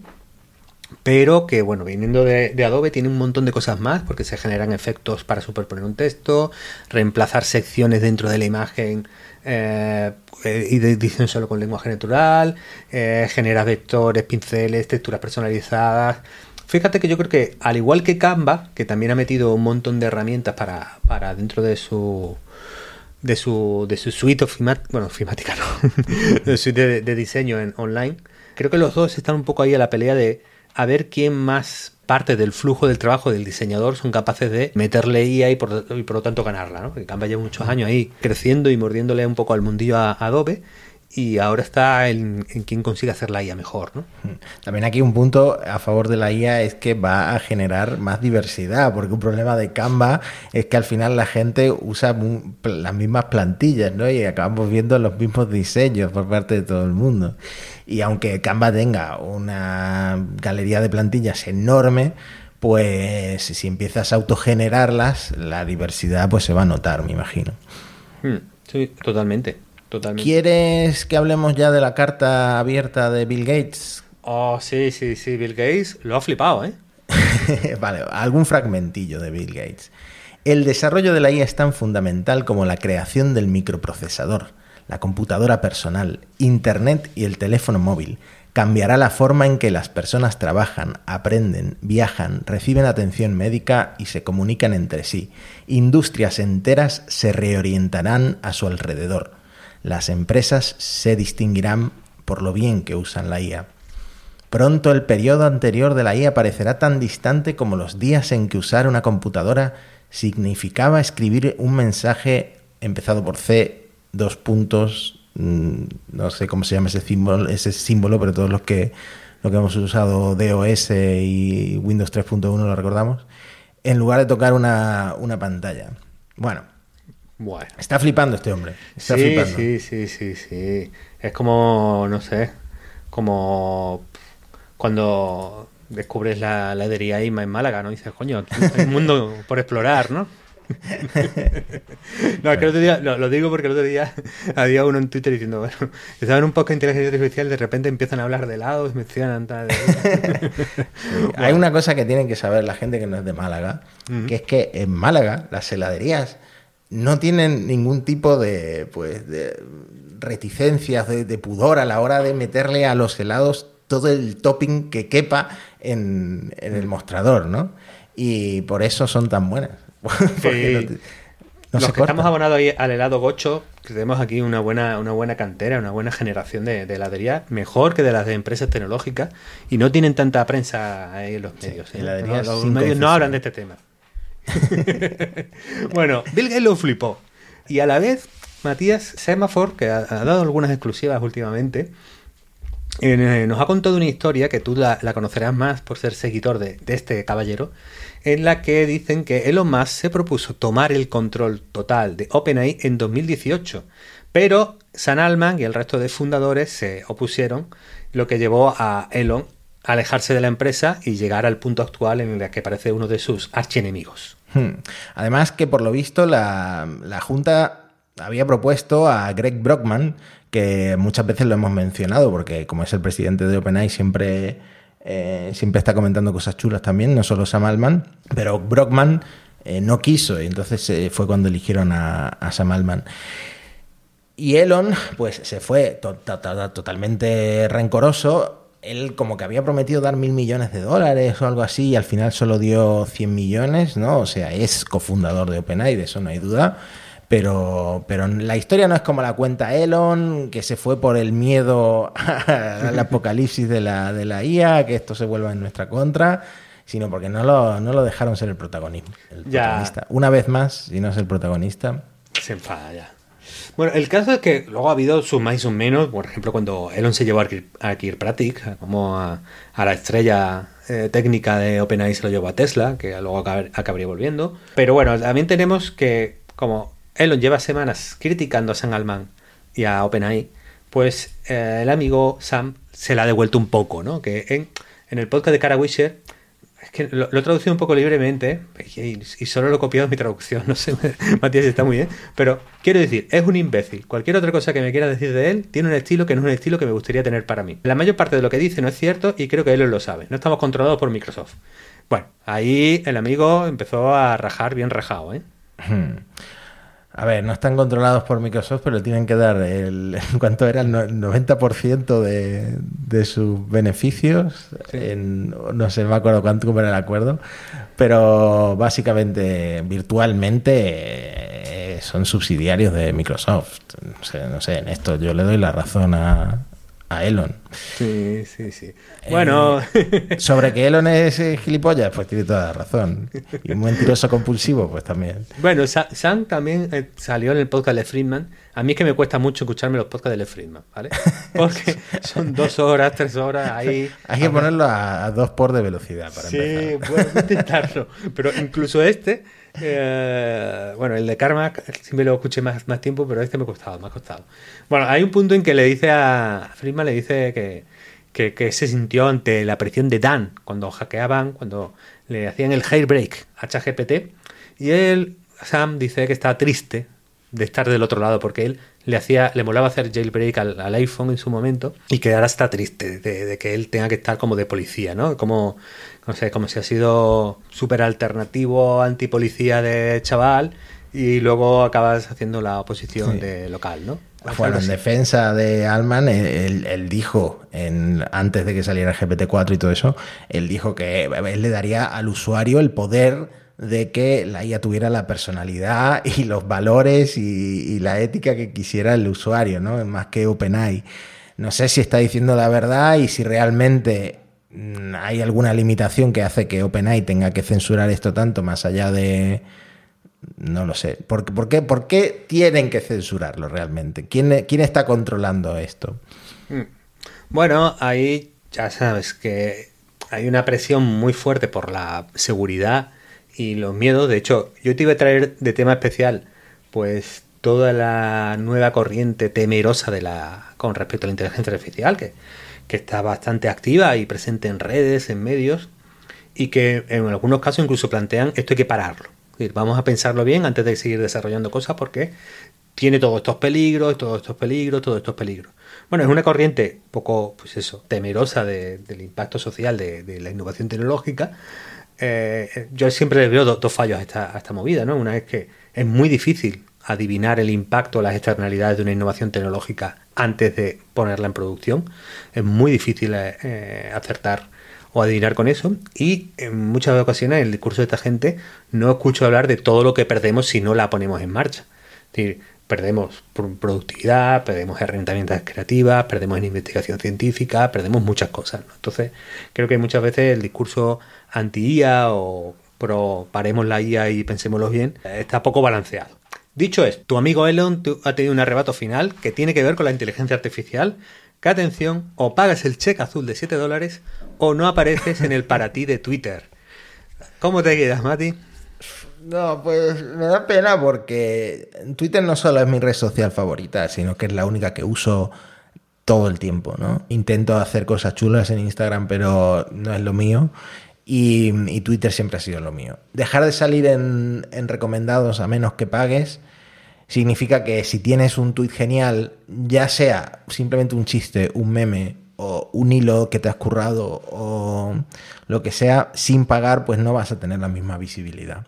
pero que bueno, viniendo de, Adobe tiene un montón de cosas más porque se generan efectos para superponer un texto, reemplazar secciones dentro de la imagen eh, y edición solo con lenguaje natural, eh, genera vectores, pinceles, texturas personalizadas. Fíjate que yo creo que al igual que Canva, que también ha metido un montón de herramientas para, para dentro de su de su, de su suite ofimática, bueno, ofimática no, <laughs> de su suite de, diseño en online, creo que los dos están un poco ahí a la pelea de a ver quién más parte del flujo del trabajo del diseñador son capaces de meterle IA y por, y por lo tanto ganarla, ¿no? Porque Canva lleva muchos años ahí creciendo y mordiéndole un poco al mundillo a Adobe y ahora está en, en quién consigue hacer la IA mejor. ¿no? También aquí un punto a favor de la IA es que va a generar más diversidad, porque un problema de Canva es que al final la gente usa las mismas plantillas ¿no? y acabamos viendo los mismos diseños por parte de todo el mundo. Y aunque Canva tenga una galería de plantillas enorme, pues si empiezas a autogenerarlas, la diversidad pues se va a notar, me imagino. Hmm, sí, totalmente totalmente. ¿Quieres que hablemos ya de la carta abierta de Bill Gates? Oh, sí, sí, sí, Bill Gates lo ha flipado, ¿eh? <laughs> vale, algún fragmentillo de Bill Gates. El desarrollo de la IA es tan fundamental como la creación del microprocesador, la computadora personal, Internet y el teléfono móvil. Cambiará la forma en que las personas trabajan, aprenden, viajan, reciben atención médica y se comunican entre sí. Industrias enteras se reorientarán a su alrededor. Las empresas se distinguirán por lo bien que usan la IA. Pronto el periodo anterior de la IA parecerá tan distante como los días en que usar una computadora significaba escribir un mensaje empezado por C, dos puntos, mm, no sé cómo se llama ese símbolo, ese símbolo pero todos los que, lo que hemos usado DOS y Windows 3.1 lo recordamos, en lugar de tocar una, pantalla. Bueno, Está flipando este hombre. Está sí, sí, sí, sí, sí. Es como, no sé, como cuando descubres la heladería IMA en Málaga, ¿no? dices, coño, aquí hay un mundo <laughs> por explorar, ¿no? <laughs> no, es que el otro día, lo, digo porque el otro día <laughs> había uno en Twitter diciendo, bueno, estaban un poco de inteligencia artificial, de repente empiezan a hablar de helados, mencionan tal. Hay una cosa que tienen que saber la gente que no es de Málaga, que es que en Málaga las heladerías no tienen ningún tipo de, pues, de reticencias, de, de pudor a la hora de meterle a los helados todo el topping que quepa en, el mostrador, ¿no? Y por eso son tan buenas. <laughs> Los que estamos abonados ahí al helado gocho, tenemos aquí una buena, una buena cantera, una buena generación de, heladería, mejor que de las de empresas tecnológicas, y no tienen tanta prensa ahí en los medios. ¿eh? los, medios no hablan de este tema. <laughs> bueno, Bill Gates lo flipó. Y a la vez, Matías Semaphore, que ha dado algunas exclusivas últimamente, eh, nos ha contado una historia que tú la, conocerás más por ser seguidor de, este caballero, en la que dicen que Elon Musk se propuso tomar el control total de OpenAI en 2018, pero San Alman y el resto de fundadores se opusieron, lo que llevó a Elon a alejarse de la empresa y llegar al punto actual en el que parece uno de sus archienemigos. Hmm. Además que por lo visto la, la Junta había propuesto a Greg Brockman, que muchas veces lo hemos mencionado, porque como es el presidente de OpenAI, siempre, eh, siempre está comentando cosas chulas también, no solo Sam Altman, pero Brockman eh, no quiso, y entonces eh, fue cuando eligieron a, Sam Altman. Y Elon, pues se fue totalmente rencoroso. Él como que había prometido dar mil millones de dólares o algo así y al final solo dio 100 millones, ¿no? O sea, es cofundador de OpenAI, de eso no hay duda. Pero, pero la historia no es como la cuenta Elon, que se fue por el miedo <laughs> al apocalipsis de la, de la IA, que esto se vuelva en nuestra contra, sino porque no lo, no lo dejaron ser el, protagonismo, el protagonista. Una vez más, si no es el protagonista. Se enfada ya. Bueno, el caso es que luego ha habido sus más y sus menos. Por ejemplo, cuando Elon se llevó a Kirkpatrick, como a, la estrella eh, técnica de OpenAI se lo llevó a Tesla, que luego acabaría volviendo. Pero bueno, también tenemos que, como Elon lleva semanas criticando a Sam Alman y a OpenAI, pues eh, el amigo Sam se la ha devuelto un poco, ¿no? Que en, en el podcast de Cara Wisher, que lo, he traducido un poco libremente y, solo lo he copiado en mi traducción, <laughs> no sé, <laughs> Matías está muy bien, pero quiero decir, es un imbécil. Cualquier otra cosa que me quiera decir de él tiene un estilo que no es un estilo que me gustaría tener para mí. La mayor parte de lo que dice no es cierto y creo que él lo sabe. No estamos controlados por Microsoft. Bueno, ahí el amigo empezó a rajar bien rajado, ¿eh? Hmm. A ver, no están controlados por Microsoft, pero tienen que dar el, <laughs> ¿cuánto era? El 90% de, de sus beneficios. no sé, me acuerdo cuánto era el acuerdo, pero básicamente, virtualmente, eh, son subsidiarios de Microsoft. No sé, no sé, en esto yo le doy la razón a, a Elon. Sí, sí, sí. Eh, bueno. <laughs> sobre que Elon es gilipollas, pues tiene toda la razón. Y un mentiroso compulsivo, pues también. Bueno, Sam también eh, salió en el podcast de Friedman. A mí es que me cuesta mucho escucharme los podcasts de Friedman, ¿vale? <laughs> Porque son dos horas, tres horas ahí. Hay que ponerlo a, dos por de velocidad para sí, empezar. Sí, puedo intentarlo. Pero incluso este eh, bueno, el de Karma siempre lo escuché más, más tiempo, pero este me ha costado, me ha costado. Bueno, hay un punto en que le dice a Friedman, le dice que, que, se sintió ante la presión de Dan cuando hackeaban, cuando le hacían el hairbreak a ChatGPT. Y él, Sam, dice que está triste de estar del otro lado porque él le hacía, le molaba hacer jailbreak al, iPhone en su momento y que ahora está triste de, que él tenga que estar como de policía, ¿no? Como, no sé, como si ha sido súper alternativo, antipolicía de chaval y luego acabas haciendo la oposición de local, ¿no? Bueno, en defensa de Alman, él, dijo, en, antes de que saliera el GPT-4 y todo eso, él dijo que él le daría al usuario el poder de que la IA tuviera la personalidad <laughs> y los valores y, la ética que quisiera el usuario, ¿no? Más que OpenAI. No sé si está diciendo la verdad y si realmente hay alguna limitación que hace que OpenAI tenga que censurar esto tanto más allá de... No lo sé. ¿Por, qué, por qué, tienen que censurarlo realmente? ¿Quién, ¿Quién está controlando esto? Mm. Bueno, ahí ya sabes que hay una presión muy fuerte por la seguridad y los miedos. De hecho, yo te iba a traer de tema especial, pues toda la nueva corriente temerosa de la con respecto a la inteligencia artificial, que, que está bastante activa y presente en redes, en medios, y que en algunos casos incluso plantean esto hay que pararlo. vamos a pensarlo bien antes de seguir desarrollando cosas porque tiene todos estos peligros, todos estos peligros, todos estos peligros. Bueno, es una corriente poco, pues eso, temerosa del impacto social de, la innovación tecnológica, eh, yo siempre veo dos, fallos a esta, movida, ¿no? Una es que es muy difícil adivinar el impacto las externalidades de una innovación tecnológica antes de ponerla en producción. Es muy difícil eh, eh, acertar o adivinar con eso. Y en muchas ocasiones en el discurso de esta gente no escucho hablar de todo lo que perdemos si no la ponemos en marcha. Es decir, perdemos productividad, perdemos herramientas creativas, perdemos en investigación científica, perdemos muchas cosas. Entonces, creo que muchas veces el discurso anti-IA o pro paremos la IA y pensémoslo bien está poco balanceado. Dicho esto, tu amigo Elon ha tenido un arrebato final que tiene que ver con la inteligencia artificial. Que atención, o pagas el cheque azul de 7 dólares o no apareces en el <laughs> para ti de Twitter. ¿Cómo te quedas, Mati? No, pues me da pena porque Twitter no solo es mi red social favorita, sino que es la única que uso todo el tiempo, ¿no? Intento hacer cosas chulas en Instagram, pero no es lo mío. Y, Twitter siempre ha sido lo mío. Dejar de salir en, en, recomendados a menos que pagues significa que si tienes un tweet genial, ya sea simplemente un chiste, un meme o un hilo que te has currado o lo que sea, sin pagar, pues no vas a tener la misma visibilidad.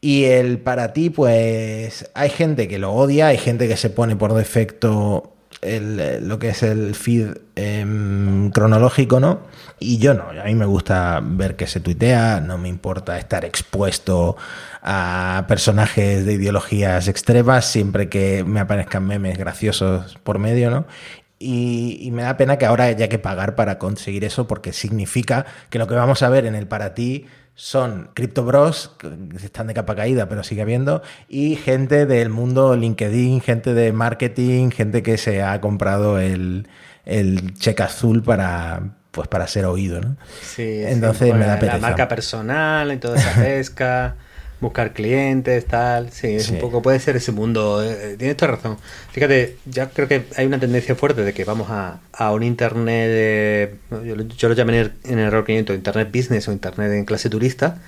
Y el para ti, pues hay gente que lo odia, hay gente que se pone por defecto lo que es el feed em, cronológico, ¿no? Y yo no, a mí me gusta ver que se tuitea, no me importa estar expuesto a personajes de ideologías extremas, siempre que me aparezcan memes graciosos por medio, ¿no? Y, me da pena que ahora haya que pagar para conseguir eso, porque significa que lo que vamos a ver en el para ti son Crypto Bros, que están de capa caída, pero sigue habiendo, y gente del mundo LinkedIn, gente de marketing, gente que se ha comprado el, el cheque azul para, pues para ser oído, ¿no? Sí, entonces me da pena. La marca personal y toda esa pesca <laughs> buscar clientes, tal. Sí, es un poco, puede ser ese mundo. Eh, tienes toda razón. Fíjate, ya creo que hay una tendencia fuerte de que vamos a, a un internet, yo, yo, lo llamé en el error 500, internet business o internet en clase turista,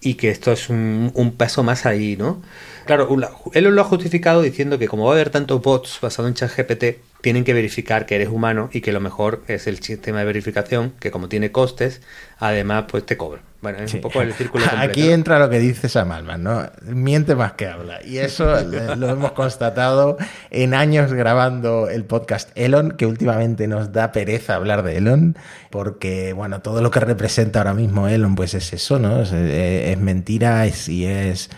y que esto es un, un paso más ahí, ¿no? Claro, él lo ha justificado diciendo que como va a haber tantos bots basados en ChatGPT, tienen que verificar que eres humano y que lo mejor es el sistema de verificación, que como tiene costes, además pues te cobra. Bueno, es un poco el círculo <laughs> completo. Aquí entra lo que dice Sam Alman, ¿no? Miente más que habla. Y eso <laughs> lo hemos constatado en años grabando el podcast Elon, que últimamente nos da pereza hablar de Elon, porque, bueno, todo lo que representa ahora mismo Elon, pues es eso, ¿no? Es, es mentira y es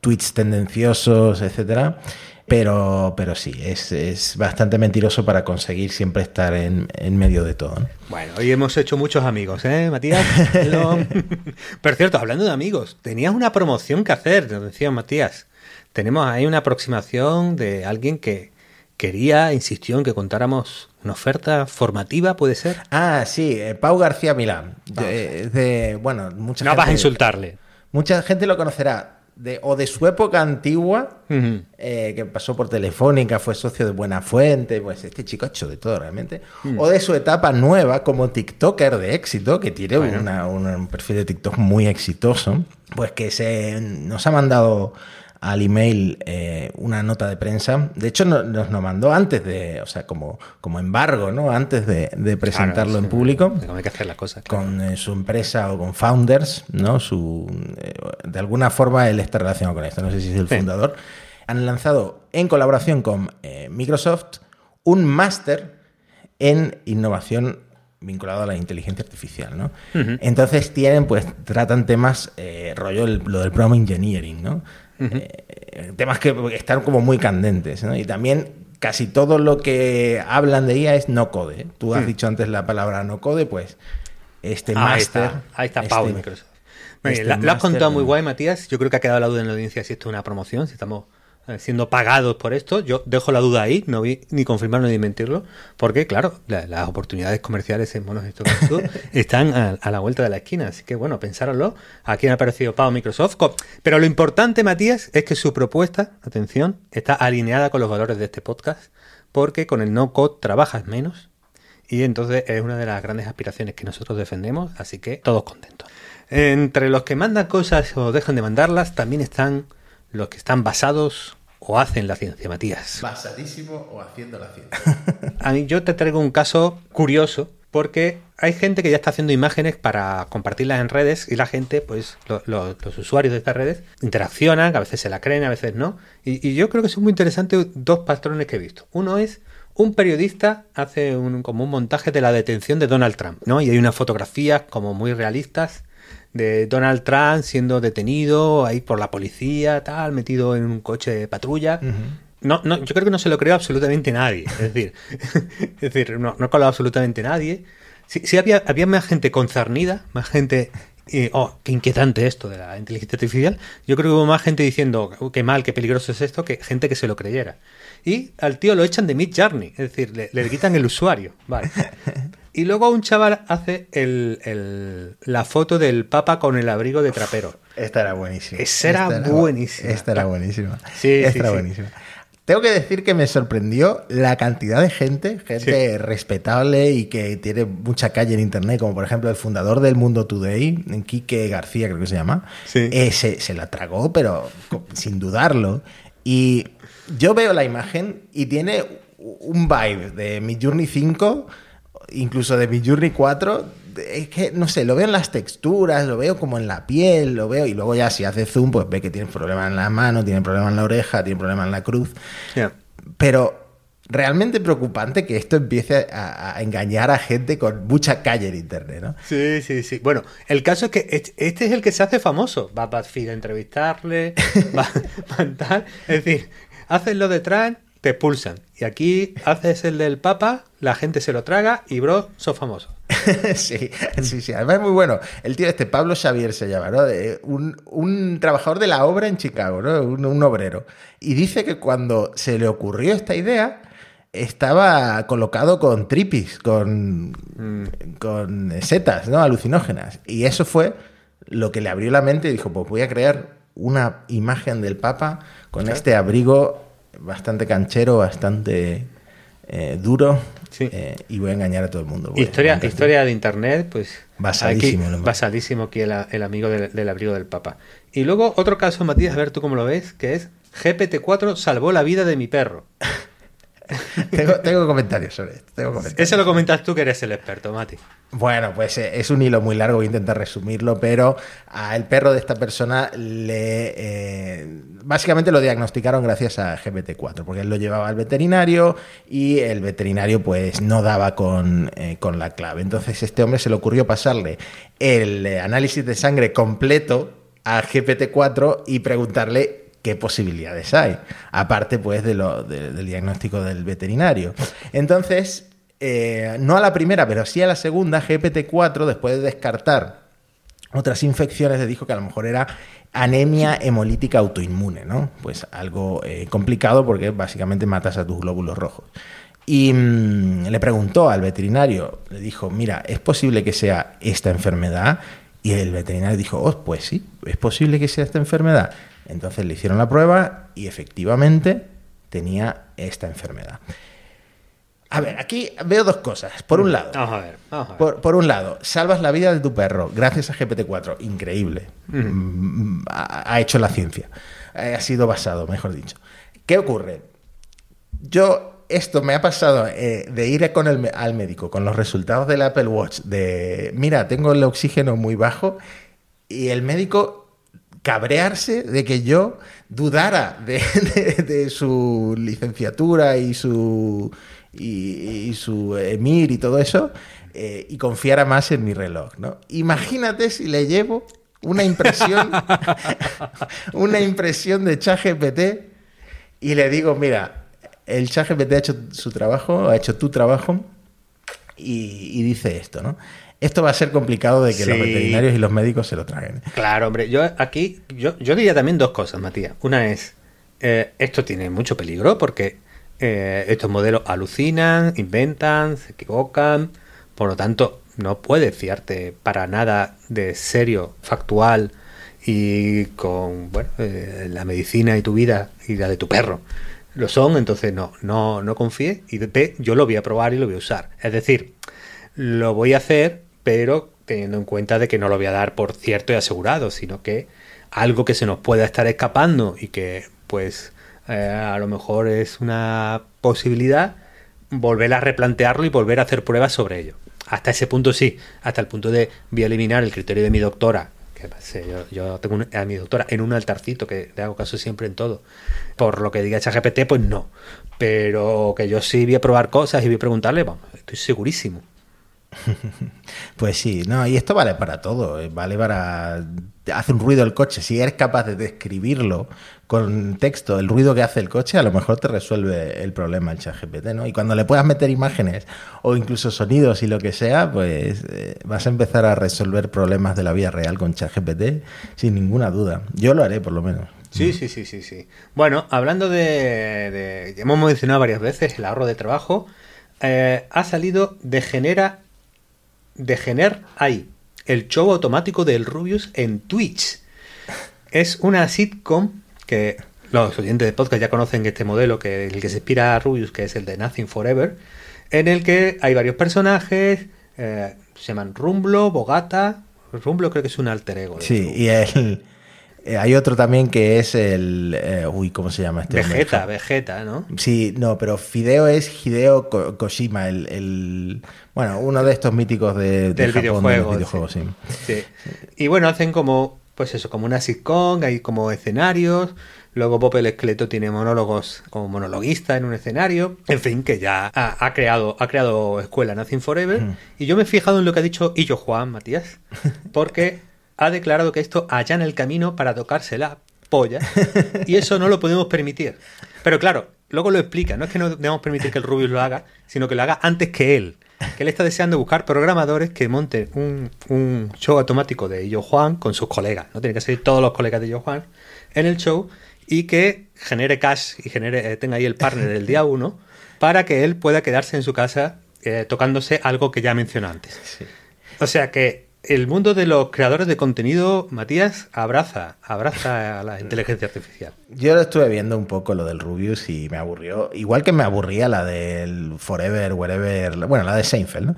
tweets tendenciosos, etcétera. Pero, pero sí, es, bastante mentiroso para conseguir siempre estar en, medio de todo. Bueno, hoy hemos hecho muchos amigos, ¿eh, Matías? <laughs> Pero <laughs> cierto, hablando de amigos, tenías una promoción que hacer, nos decía Matías. Tenemos ahí una aproximación de alguien que quería, insistió en que contáramos una oferta formativa, ¿puede ser? Ah, sí, eh, Pau García Milán. De, bueno, mucha no vas a insultarle. Mucha gente lo conocerá de, o de su época antigua, eh, que pasó por Telefónica, fue socio de Buena Fuente, pues este chico ha hecho de todo realmente, mm. o de su etapa nueva como TikToker de éxito, que tiene un perfil de TikTok muy exitoso, pues que se nos ha mandado al email eh, una nota de prensa. De hecho, nos, nos lo mandó antes de, o sea, como, como embargo, ¿no? Antes de, de presentarlo Claro, en sí, público. de cómo hay que hacer las cosas. claro. Con eh, su empresa o con founders, ¿no? Su, eh, de alguna forma él está relacionado con esto. No sé si es el Sí. fundador. Han lanzado en colaboración con Microsoft un máster en innovación vinculado a la inteligencia artificial, ¿no? Entonces tienen, pues, tratan temas, rollo el- lo del prompt engineering, ¿no? Eh, temas que están como muy candentes, ¿no? Y también casi todo lo que hablan de IA es no code. ¿eh? Tú has dicho antes la palabra no code, pues este Ah, ahí máster... está, ahí está este- Pau de Microsoft. Este la- lo has contado muy guay, Matías. Yo creo que ha quedado la duda en la audiencia si esto es una promoción, si estamos siendo pagados por esto. Yo dejo la duda ahí, no vi ni confirmarlo ni desmentirlo, porque, claro, la- las oportunidades comerciales en monos tú <laughs> están a, a la vuelta de la esquina. Así que, bueno, pensároslo. Aquí ha aparecido Pau Microsoft. Pero lo importante, Matías, es que su propuesta, atención, está alineada con los valores de este podcast, porque con el no-code trabajas menos. Y entonces es una de las grandes aspiraciones que nosotros defendemos, así que todos contentos. Entre los que mandan cosas o dejan de mandarlas, también están los que están basados o hacen la ciencia, Matías. Basadísimo o haciendo la ciencia. <laughs> A mí yo te traigo un caso curioso, porque hay gente que ya está haciendo imágenes para compartirlas en redes y la gente, pues lo- lo- los usuarios de estas redes, interaccionan, a veces se la creen, a veces no. Y, y yo creo que son muy interesantes dos patrones que he visto. Uno es un periodista hace un, como un montaje de la detención de Donald Trump, ¿no? Y hay unas fotografías como muy realistas de Donald Trump siendo detenido ahí por la policía, tal, metido en un coche de patrulla. No, no, yo creo que no se lo creo absolutamente nadie. Es decir, <laughs> es decir, no, no colado absolutamente nadie. Sí, sí había, había más gente concernida, más gente. eh, oh, qué inquietante esto de la inteligencia artificial. Yo creo que hubo más gente diciendo "Oh, qué mal, qué peligroso es esto, que gente que se lo creyera. Y al tío lo echan de Mid Journey, es decir, le, le quitan el usuario. Vale. <laughs> Y luego un chaval hace el- el- la foto del Papa con el abrigo de trapero. Esta era buenísima. Esa era Esta buenísima. Esta era buenísima. Sí, Esta sí, era sí. buenísima. Tengo que decir que me sorprendió la cantidad de gente, gente respetable y que tiene mucha calle en internet, como por ejemplo el fundador del Mundo Today, Quique García, creo que se llama. Sí. Eh, se, se la tragó, pero sin dudarlo. Y yo veo la imagen y tiene un vibe de mi Journey 5, incluso de mi Journey 4. Es que, no sé, lo veo en las texturas, lo veo como en la piel, lo veo. Y luego ya si hace zoom, pues ve que tiene problemas en la mano, tiene problemas en la oreja, tiene problemas en la cruz. Pero realmente preocupante que esto empiece a, a engañar a gente con mucha calle en internet, ¿no? Sí, sí, sí. Bueno, el caso es que este- este es el que se hace famoso. Va a BuzzFeed a entrevistarle, <laughs> va, a tal. Es decir, haces lo de Trump, te expulsan. Y aquí haces el del Papa, la gente se lo traga y, bro, sos famoso. <laughs> sí, sí, sí. Además es muy bueno. El tío este, Pablo Xavier se llama, ¿no? De- un, un trabajador de la obra en Chicago, ¿no? Un, un obrero. Y dice que cuando se le ocurrió esta idea, estaba colocado con tripis, con, con setas, ¿no? Alucinógenas. Y eso fue lo que le abrió la mente y dijo, pues voy a crear una imagen del Papa con este abrigo bastante canchero, bastante eh, duro. Sí. eh, y voy a engañar a todo el mundo. Historia, historia de internet, pues. Basadísimo, aquí- basadísimo aquí el, el amigo del, del abrigo del Papa. Y luego otro caso, Matías, a ver tú cómo lo ves, que es GPT-4 salvó la vida de mi perro. <laughs> tengo, tengo comentarios sobre esto. Tengo comentarios. Eso lo comentas tú que eres el experto, Mati. Bueno, pues eh, es un hilo muy largo, voy a intentar resumirlo, pero al perro de esta persona le eh, básicamente lo diagnosticaron gracias a GPT-4, porque él lo llevaba al veterinario y el veterinario pues no daba con, eh, con la clave. Entonces este hombre se le ocurrió pasarle el análisis de sangre completo a GPT-4 y preguntarle qué posibilidades hay, aparte pues del diagnóstico del veterinario. Entonces, eh, no a la primera, pero sí a la segunda, GPT-4, después de descartar otras infecciones, le dijo que a lo mejor era anemia hemolítica autoinmune, ¿no? Pues algo eh, complicado porque básicamente matas a tus glóbulos rojos. Y mm, le preguntó al veterinario, le dijo, mira, ¿es posible que sea esta enfermedad? Y el veterinario dijo, oh, pues sí, es posible que sea esta enfermedad. Entonces le hicieron la prueba y efectivamente tenía esta enfermedad. A ver, aquí veo dos cosas. Por un lado, Vamos a ver, vamos a ver. por, por un lado, salvas la vida de tu perro gracias a GPT-4. Increíble. Mm, ha, ha hecho la ciencia. eh, ha sido basado, mejor dicho. ¿Qué ocurre? Yo, esto me ha pasado eh, de ir con el, al médico con los resultados del Apple Watch, de, mira, tengo el oxígeno muy bajo, y el médico cabrearse de que yo dudara de, su licenciatura y su, y, su emir y todo eso, eh, y confiara más en mi reloj. ¿no? Imagínate si le llevo una impresión, <laughs> una impresión de ChatGPT y le digo, mira, el ChatGPT ha hecho su trabajo, ha hecho tu trabajo y, dice esto, ¿no? Esto va a ser complicado de que los veterinarios y los médicos se lo traguen. Claro, hombre, yo aquí, yo, yo diría también dos cosas, Matías. Una es, eh, esto tiene mucho peligro porque eh, estos modelos alucinan, inventan, se equivocan, por lo tanto, no puedes fiarte para nada de serio, factual y con bueno, eh, la medicina y tu vida y la de tu perro. Lo son, entonces no, no, no confíes y yo lo voy a probar y lo voy a usar. Es decir, lo voy a hacer, pero teniendo en cuenta de que no lo voy a dar por cierto y asegurado, sino que algo que se nos pueda estar escapando y que pues eh, a lo mejor es una posibilidad, volver a replantearlo y volver a hacer pruebas sobre ello. Hasta ese punto sí, hasta el punto de voy a eliminar el criterio de mi doctora, que yo, tengo a mi doctora en un altarcito que le hago caso siempre en todo. Por lo que diga ChatGPT, pues no. Pero que yo sí voy a probar cosas y voy a preguntarle, vamos, estoy segurísimo. <laughs> Pues sí, no, y esto vale para todo, eh, vale para... Hace un ruido el coche, si eres capaz de describirlo con texto, el ruido que hace el coche, a lo mejor te resuelve el problema el chat GPT, ¿no? Y cuando le puedas meter imágenes o incluso sonidos y lo que sea, pues eh, vas a empezar a resolver problemas de la vida real con chat GPT sin ninguna duda. Yo lo haré por lo menos. Sí, sí, sí, sí, sí. Bueno, hablando de, hemos mencionado varias veces el ahorro de trabajo, eh, ha salido de Degener ahí, el show automático del Rubius en Twitch. Es una sitcom que los oyentes de podcast ya conocen este modelo, que el que se inspira a Rubius, que es el de Nothing Forever, en el que hay varios personajes, eh, se llaman Rumblo, Bogata. Rumblo creo que es un alter ego. Sí, y el, eh, hay otro también que es el. Eh, uy, ¿cómo se llama este? Vegeta, Vegeta, ¿no? Sí, no, pero Fideo es Hideo Koshima, el, Bueno, uno de estos míticos de, del videojuego, sí. Y bueno, hacen como. Pues eso, como una sitcom, hay como escenarios. Luego Bob el Esqueleto tiene monólogos como monologuista en un escenario. En fin, que ya ha, creado, ha creado escuela Nothing Forever. Y yo me he fijado en lo que ha dicho Illo Juan, Matías. Porque ha declarado que esto allana el camino para tocarse la polla y eso no lo podemos permitir. Pero claro, luego lo explica, no es que no debemos permitir que el Rubius lo haga, sino que lo haga antes que él. Que él está deseando buscar programadores que monten un, show automático de Illo Juan con sus colegas. No tiene que ser todos los colegas de Illo Juan en el show y que genere cash y genere, eh, tenga ahí el partner del día uno para que él pueda quedarse en su casa eh, tocándose algo que ya mencioné antes. O sea que el mundo de los creadores de contenido, Matías, abraza, abraza a la inteligencia artificial. Yo lo estuve viendo un poco lo del Rubius y me aburrió, igual que me aburría la del Forever, Wherever, bueno, la de Seinfeld, ¿no?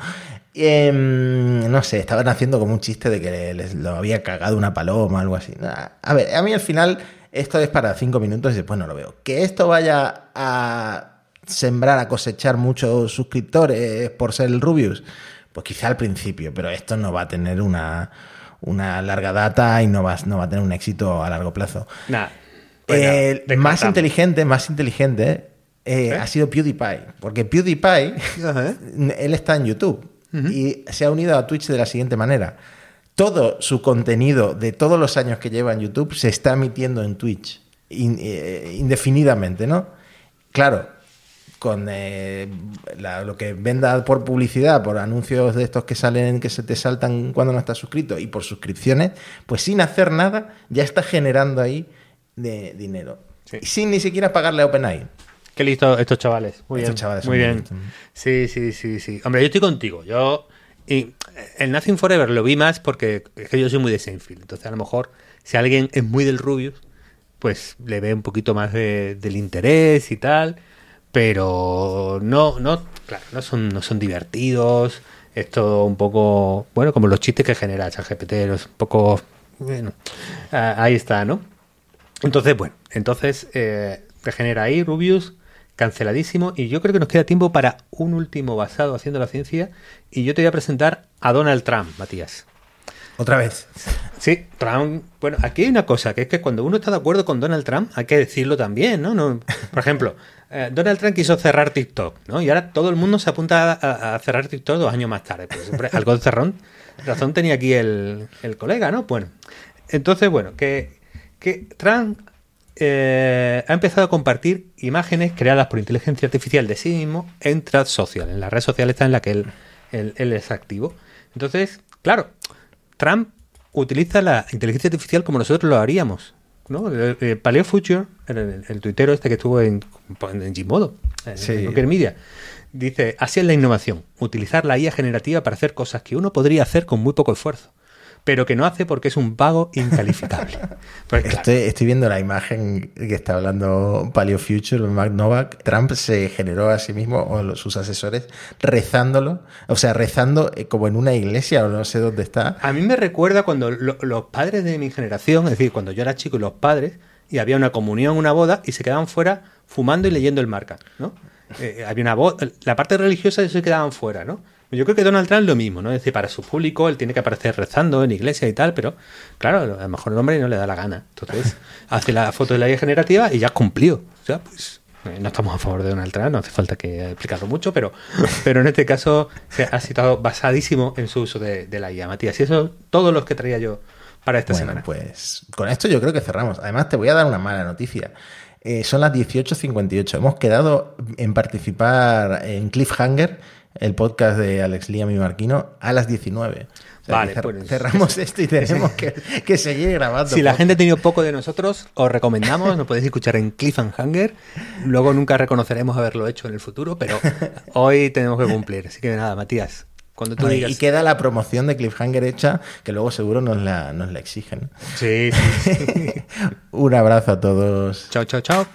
Em, no sé, estaban haciendo como un chiste de que les lo había cagado una paloma, algo así. A ver, a mí al final esto es para cinco minutos y después no lo veo. Que esto vaya a sembrar, a cosechar muchos suscriptores por ser el Rubius pues quizá al principio, pero esto no va a tener una, larga data y no va, no va a tener un éxito a largo plazo. Nada. Eh, más inteligente, más inteligente eh, ¿Eh? ha sido PewDiePie, porque PewDiePie, <laughs> él está en YouTube y se ha unido a Twitch de la siguiente manera. Todo su contenido de todos los años que lleva en YouTube se está emitiendo en Twitch indefinidamente, ¿no? Claro, con eh, lo que venda por publicidad, por anuncios de estos que salen, que se te saltan cuando no estás suscrito y por suscripciones, pues sin hacer nada ya está generando ahí de dinero. Sin ni siquiera pagarle a OpenAI. Qué listo estos chavales. Muy bien. Chavales muy bien. Sí, sí, sí, sí. Hombre, yo estoy contigo. Yo y el Nothing Forever lo vi más porque es que yo soy muy de Seinfeld. Entonces, a lo mejor, si alguien es muy del Rubius, pues le ve un poquito más del interés y tal pero no, no, claro, no son, no son divertidos. Esto un poco, bueno, como los chistes que genera ChatGPT, es un poco, bueno, ahí está, ¿no? Entonces, bueno, entonces eh, regenera ahí Rubius, canceladísimo, y yo creo que nos queda tiempo para un último basado haciendo la ciencia, y yo te voy a presentar a Donald Trump, Matías. Otra vez. Sí, Trump. Bueno, aquí hay una cosa, que es que cuando uno está de acuerdo con Donald Trump, hay que decirlo también, ¿no? no por ejemplo, eh, Donald Trump quiso cerrar TikTok, ¿no? Y ahora todo el mundo se apunta a, cerrar TikTok dos años más tarde. Pues <laughs> algo de cerrón. Razón tenía aquí el, el colega, ¿no? Bueno, entonces, bueno, que, que Trump eh, ha empezado a compartir imágenes creadas por inteligencia artificial de sí mismo en Trad Social, en la red social esta en la que él, él es activo. Entonces, claro, Trump utiliza la inteligencia artificial como nosotros lo haríamos. ¿no? El, Paleo Future, el, el, tuitero este que estuvo en, en Gmodo, en, sí. Media, dice, así es la innovación, utilizar la IA generativa para hacer cosas que uno podría hacer con muy poco esfuerzo pero que no hace porque es un pago incalificable. <laughs> Pues, estoy, viendo la imagen que está hablando Paleo Future, Mark Novak. Trump se generó a sí mismo, o sus asesores, rezándolo, o sea, rezando eh, como en una iglesia o no sé dónde está. A mí me recuerda cuando los padres de mi generación, es decir, cuando yo era chico y los padres, y había una comunión, una boda, y se quedaban fuera fumando y leyendo el marca, ¿no? Eh, había una boda, la parte religiosa se quedaban fuera, ¿no? Yo creo que Donald Trump es lo mismo, ¿no? Es decir, para su público él tiene que aparecer rezando en iglesia y tal, pero claro, a lo mejor el hombre no le da la gana. Entonces, <laughs> hace la foto de la IA generativa y ya cumplió. O sea, pues eh, no estamos a favor de Donald Trump, no hace falta que explicarlo mucho, pero, <laughs> pero en este caso se ha citado basadísimo en su uso de, la IA, Matías. Y eso todos los que traía yo para esta semana. Pues con esto yo creo que cerramos. Además, te voy a dar una mala noticia. Eh, son las 18.58. Hemos quedado en participar en Cliffhanger el podcast de Alex Liam y Marquino a las 19. vale, pues, cerramos <laughs> esto y tenemos que, seguir grabando. Si la gente ha tenido poco de nosotros, os recomendamos, nos podéis escuchar en Cliffhanger. Luego nunca reconoceremos haberlo hecho en el futuro, pero <laughs> hoy tenemos que cumplir. Así que nada, Matías. Cuando tú digas... Y queda la promoción de Cliffhanger hecha, que luego seguro nos la, nos la exigen. sí. <laughs> Un abrazo a todos. Chao, chao, chao.